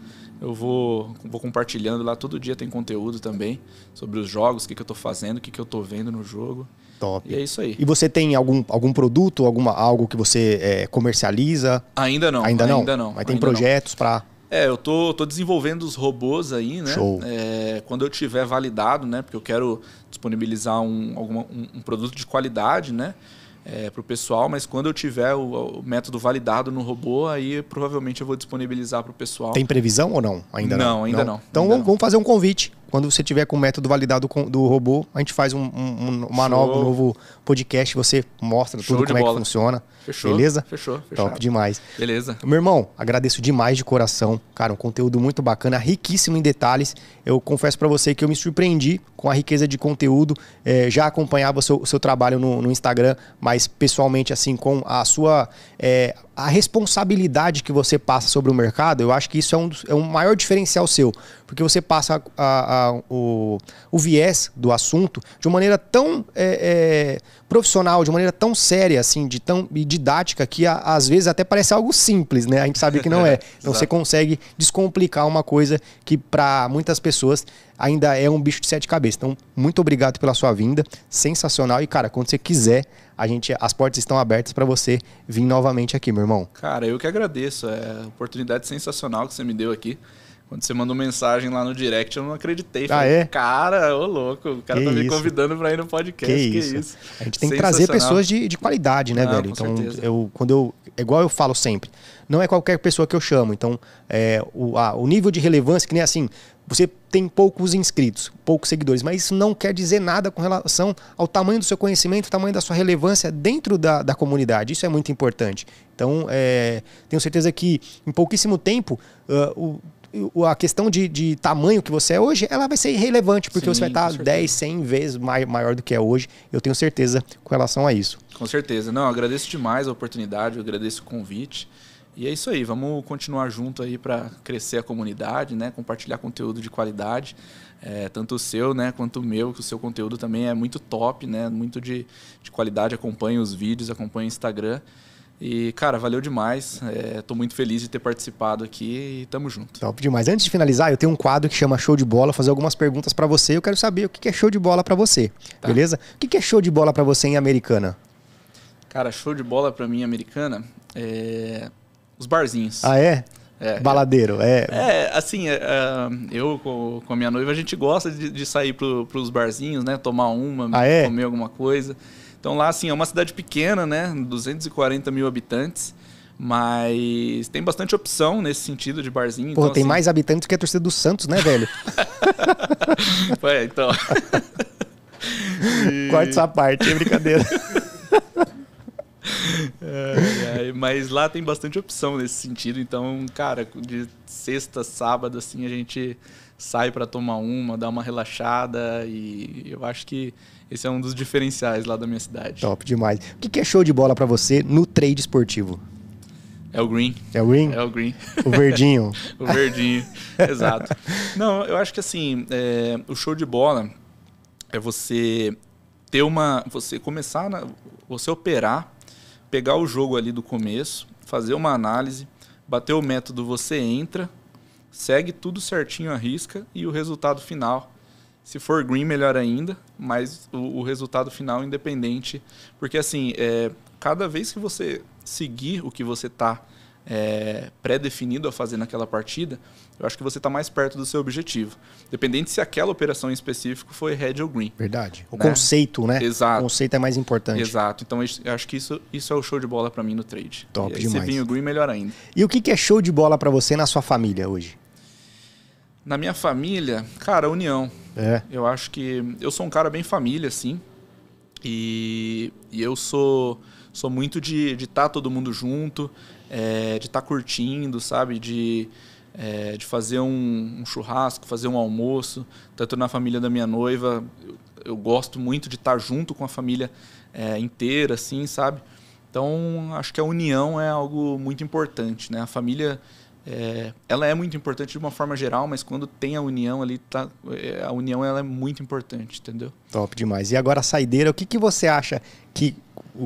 Eu vou, vou compartilhando lá, todo dia tem conteúdo também sobre os jogos, o que, que eu tô fazendo, o que, que eu tô vendo no jogo. Top. E é isso aí. E você tem algum, algum produto, alguma, algo que você é, comercializa? Ainda não. ainda não? Ainda não. Mas tem ainda projetos pra... É, eu tô, tô desenvolvendo os robôs aí, né? Show. É, quando eu tiver validado, né? Porque eu quero disponibilizar um, alguma, um, um produto de qualidade, né? É, para o pessoal, mas quando eu tiver o, o método validado no robô, aí provavelmente eu vou disponibilizar para o pessoal. Tem previsão ou não? Ainda não. Não, ainda não. Então Ainda vamos, não. vamos fazer um convite. Quando você tiver com o método validado do robô, a gente faz um, um- um- uma nova, um novo podcast. Você mostra Show tudo como é que bola. funciona. Fechou? Beleza? Fechou. Top demais. Beleza. Meu irmão, agradeço demais de coração. Cara, um conteúdo muito bacana, riquíssimo em detalhes. Eu confesso pra você que eu me surpreendi com a riqueza de conteúdo. É, já acompanhava o seu, seu trabalho no, no Instagram, mas pessoalmente, assim, com a sua. é, a responsabilidade que você passa sobre o mercado, eu acho que isso é um, é um maior diferencial seu. Porque você passa a- a- o, o viés do assunto de uma maneira tão é, é, profissional, de uma maneira tão séria, assim, de tão e didática, que a- às vezes até parece algo simples, né? A gente sabe que não é. Então você consegue descomplicar uma coisa que para muitas pessoas ainda é um bicho de sete cabeças. Então, muito obrigado pela sua vinda, sensacional. E cara, quando você quiser, a gente, as portas estão abertas para você vir novamente aqui, meu irmão. Cara, eu que agradeço. É a oportunidade sensacional que você me deu aqui. Quando você mandou mensagem lá no direct, eu não acreditei. Ah, Falei, é? Cara, ô louco, o cara Que tá me isso. convidando pra ir no podcast. Que Que, isso. isso. A gente tem que trazer pessoas de, de qualidade, né, Não, velho? Então, certeza. eu, quando eu. É igual eu falo sempre, não é qualquer pessoa que eu chamo. Então, é, o, a- o nível de relevância, que nem assim, você tem poucos inscritos, poucos seguidores, mas isso não quer dizer nada com relação ao tamanho do seu conhecimento, tamanho da sua relevância dentro da, da comunidade. Isso é muito importante. Então, é, tenho certeza que em pouquíssimo tempo, ah, o- o- a questão de, de tamanho que você é hoje, ela vai ser irrelevante, porque Sim, você vai estar certeza. 10, 100 vezes mai- maior do que é hoje. Eu tenho certeza com relação a isso. Com certeza. Não, eu agradeço demais a oportunidade, eu agradeço o convite. E é isso aí, vamos continuar junto aí para crescer a comunidade, né? Compartilhar conteúdo de qualidade, é, tanto o seu, né, quanto o meu, que o seu conteúdo também é muito top, né? Muito de, de qualidade. Acompanhe os vídeos, acompanhe o Instagram. E, cara, valeu demais. Estou muito feliz de ter participado aqui e tamo junto. Top demais. Antes de finalizar, eu tenho um quadro que chama Show de Bola, Vou fazer algumas perguntas pra você. Eu quero saber o que é show de bola pra você, Tá. beleza? O que é show de bola pra você em Americana? Cara, show de bola para mim, americana, é os barzinhos. Ah, é? É, Baladeiro, é. É, assim, é, é, eu com, a minha noiva, a gente gosta de, de sair pro, pros barzinhos, né? Tomar uma, Ah, é? comer alguma coisa. Então lá, assim, é uma cidade pequena, né? 240 mil habitantes. Mas tem bastante opção nesse sentido de barzinho. Porra, então, tem assim, mais habitantes que a torcida do Santos, né, velho? É, então. E- Corta essa parte, é brincadeira. É, é, mas lá tem bastante opção nesse sentido. Então, cara, de sexta, sábado, assim, a gente sai para tomar uma, dar uma relaxada. E eu acho que esse é um dos diferenciais lá da minha cidade. Top demais. O que é show de bola pra você no trade esportivo? É o green. É o green? É o green. O verdinho. o verdinho, exato. Não, eu acho que assim, é, o show de bola é você ter uma. Você começar, na, você operar, pegar o jogo ali do começo, fazer uma análise, bater o método, você entra, segue tudo certinho à risca e o resultado final. Se for green, melhor ainda, mas o, o resultado final independente. Porque assim, é, cada vez que você seguir o que você está é, pré-definido a fazer naquela partida, eu acho que você está mais perto do seu objetivo. Dependente se aquela operação em específico foi red ou green. Verdade. O né? conceito, né? Exato. O conceito é mais importante. Exato. Então eu acho que isso, isso é o show de bola para mim no trade. Top e demais. Se vir o green, melhor ainda. E o que é show de bola para você na sua família hoje? Na minha família, cara, união. É. Eu acho que eu sou um cara bem família, assim. E, e eu sou, sou muito de estar tá todo mundo junto, é, de estar tá curtindo, sabe? De, é, de fazer um, um, churrasco, fazer um almoço. Tanto na família da minha noiva, eu, eu gosto muito de estar tá junto com a família é, inteira, assim, sabe? Então, acho que a união é algo muito importante, né? A família é, ela é muito importante de uma forma geral, mas quando tem a união ali, tá, é, a união ela é muito importante, entendeu? Top demais. E agora a saideira, o que, que você acha que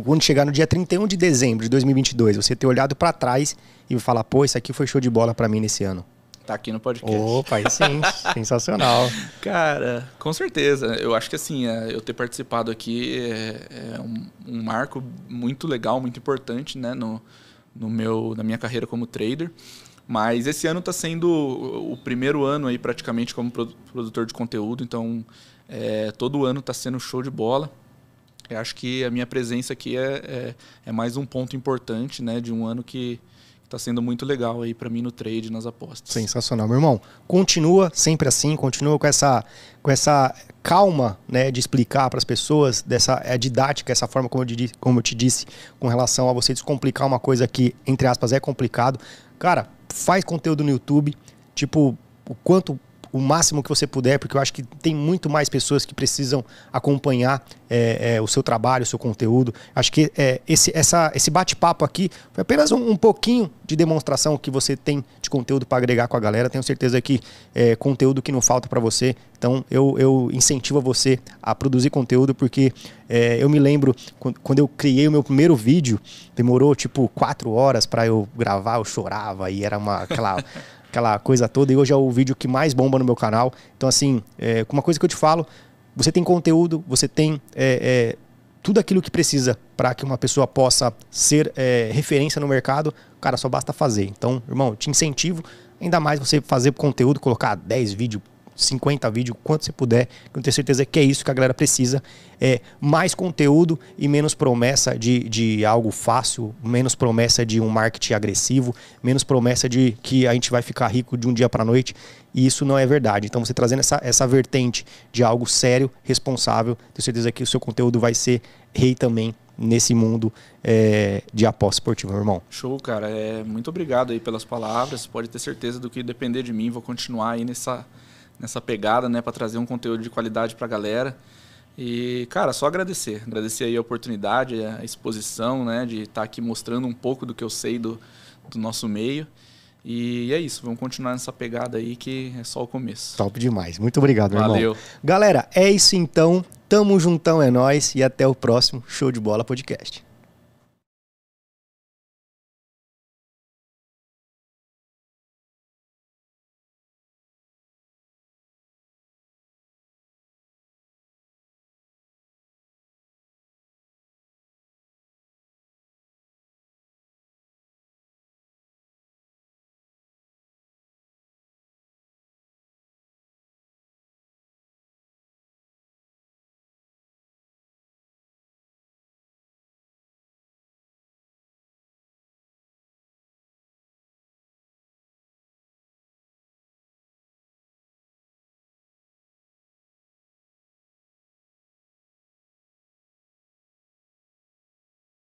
quando chegar no dia 31 de dezembro de 2022, você ter olhado para trás e falar, pô, isso aqui foi show de bola para mim nesse ano? Tá aqui no podcast. Opa, aí sim, sensacional. Cara, com certeza. Eu acho que assim, é, eu ter participado aqui é, é um, um, marco muito legal, muito importante, né, no, no meu, na minha carreira como trader. Mas esse ano está sendo o primeiro ano aí praticamente como produtor de conteúdo, então é, todo ano está sendo show de bola. Eu acho que a minha presença aqui é, é, é mais um ponto importante, né, de um ano que está sendo muito legal aí para mim no trade, nas apostas. Sensacional, meu irmão. Continua sempre assim, continua com essa, com essa calma, né, de explicar para as pessoas dessa é didática, essa forma como eu, como eu te disse, com relação a você descomplicar uma coisa que entre aspas é complicado. Cara, faz conteúdo no YouTube, tipo, o quanto o máximo que você puder, porque eu acho que tem muito mais pessoas que precisam acompanhar é, é, o seu trabalho, o seu conteúdo. Acho que é, esse, essa, esse bate-papo aqui foi apenas um, um, pouquinho de demonstração que você tem de conteúdo para agregar com a galera. Tenho certeza que é conteúdo que não falta para você. Então eu, eu incentivo você a produzir conteúdo, porque é, eu me lembro quando eu criei o meu primeiro vídeo, demorou tipo quatro horas para eu gravar, eu chorava e era uma aquela aquela coisa toda. E hoje é o vídeo que mais bomba no meu canal. Então, assim, é, uma coisa que eu te falo, você tem conteúdo, você tem é, é, tudo aquilo que precisa para que uma pessoa possa ser é, referência no mercado, cara, só basta fazer. Então, irmão, te incentivo ainda mais você fazer conteúdo, colocar 10 vídeos 50 vídeos, quanto você puder. Eu tenho certeza que é isso que a galera precisa. É mais conteúdo e menos promessa de, de algo fácil, menos promessa de um marketing agressivo, menos promessa de que a gente vai ficar rico de um dia para noite. E isso não é verdade. Então, você trazendo essa, essa vertente de algo sério, responsável, tenho certeza que o seu conteúdo vai ser rei também nesse mundo é, de aposta esportiva, meu irmão. Show, cara. É, muito obrigado aí pelas palavras. Pode ter certeza do que depender de mim, vou continuar aí nessa nessa pegada, né, para trazer um conteúdo de qualidade para a galera. E, cara, só agradecer. Agradecer aí a oportunidade, a exposição, né, de estar tá aqui mostrando um pouco do que eu sei do, do nosso meio. E é isso, vamos continuar nessa pegada aí que é só o começo. Top demais. Muito obrigado, meu Valeu. irmão. Galera, é isso então. Tamo juntão, é nós e até o próximo Show de Bola Podcast.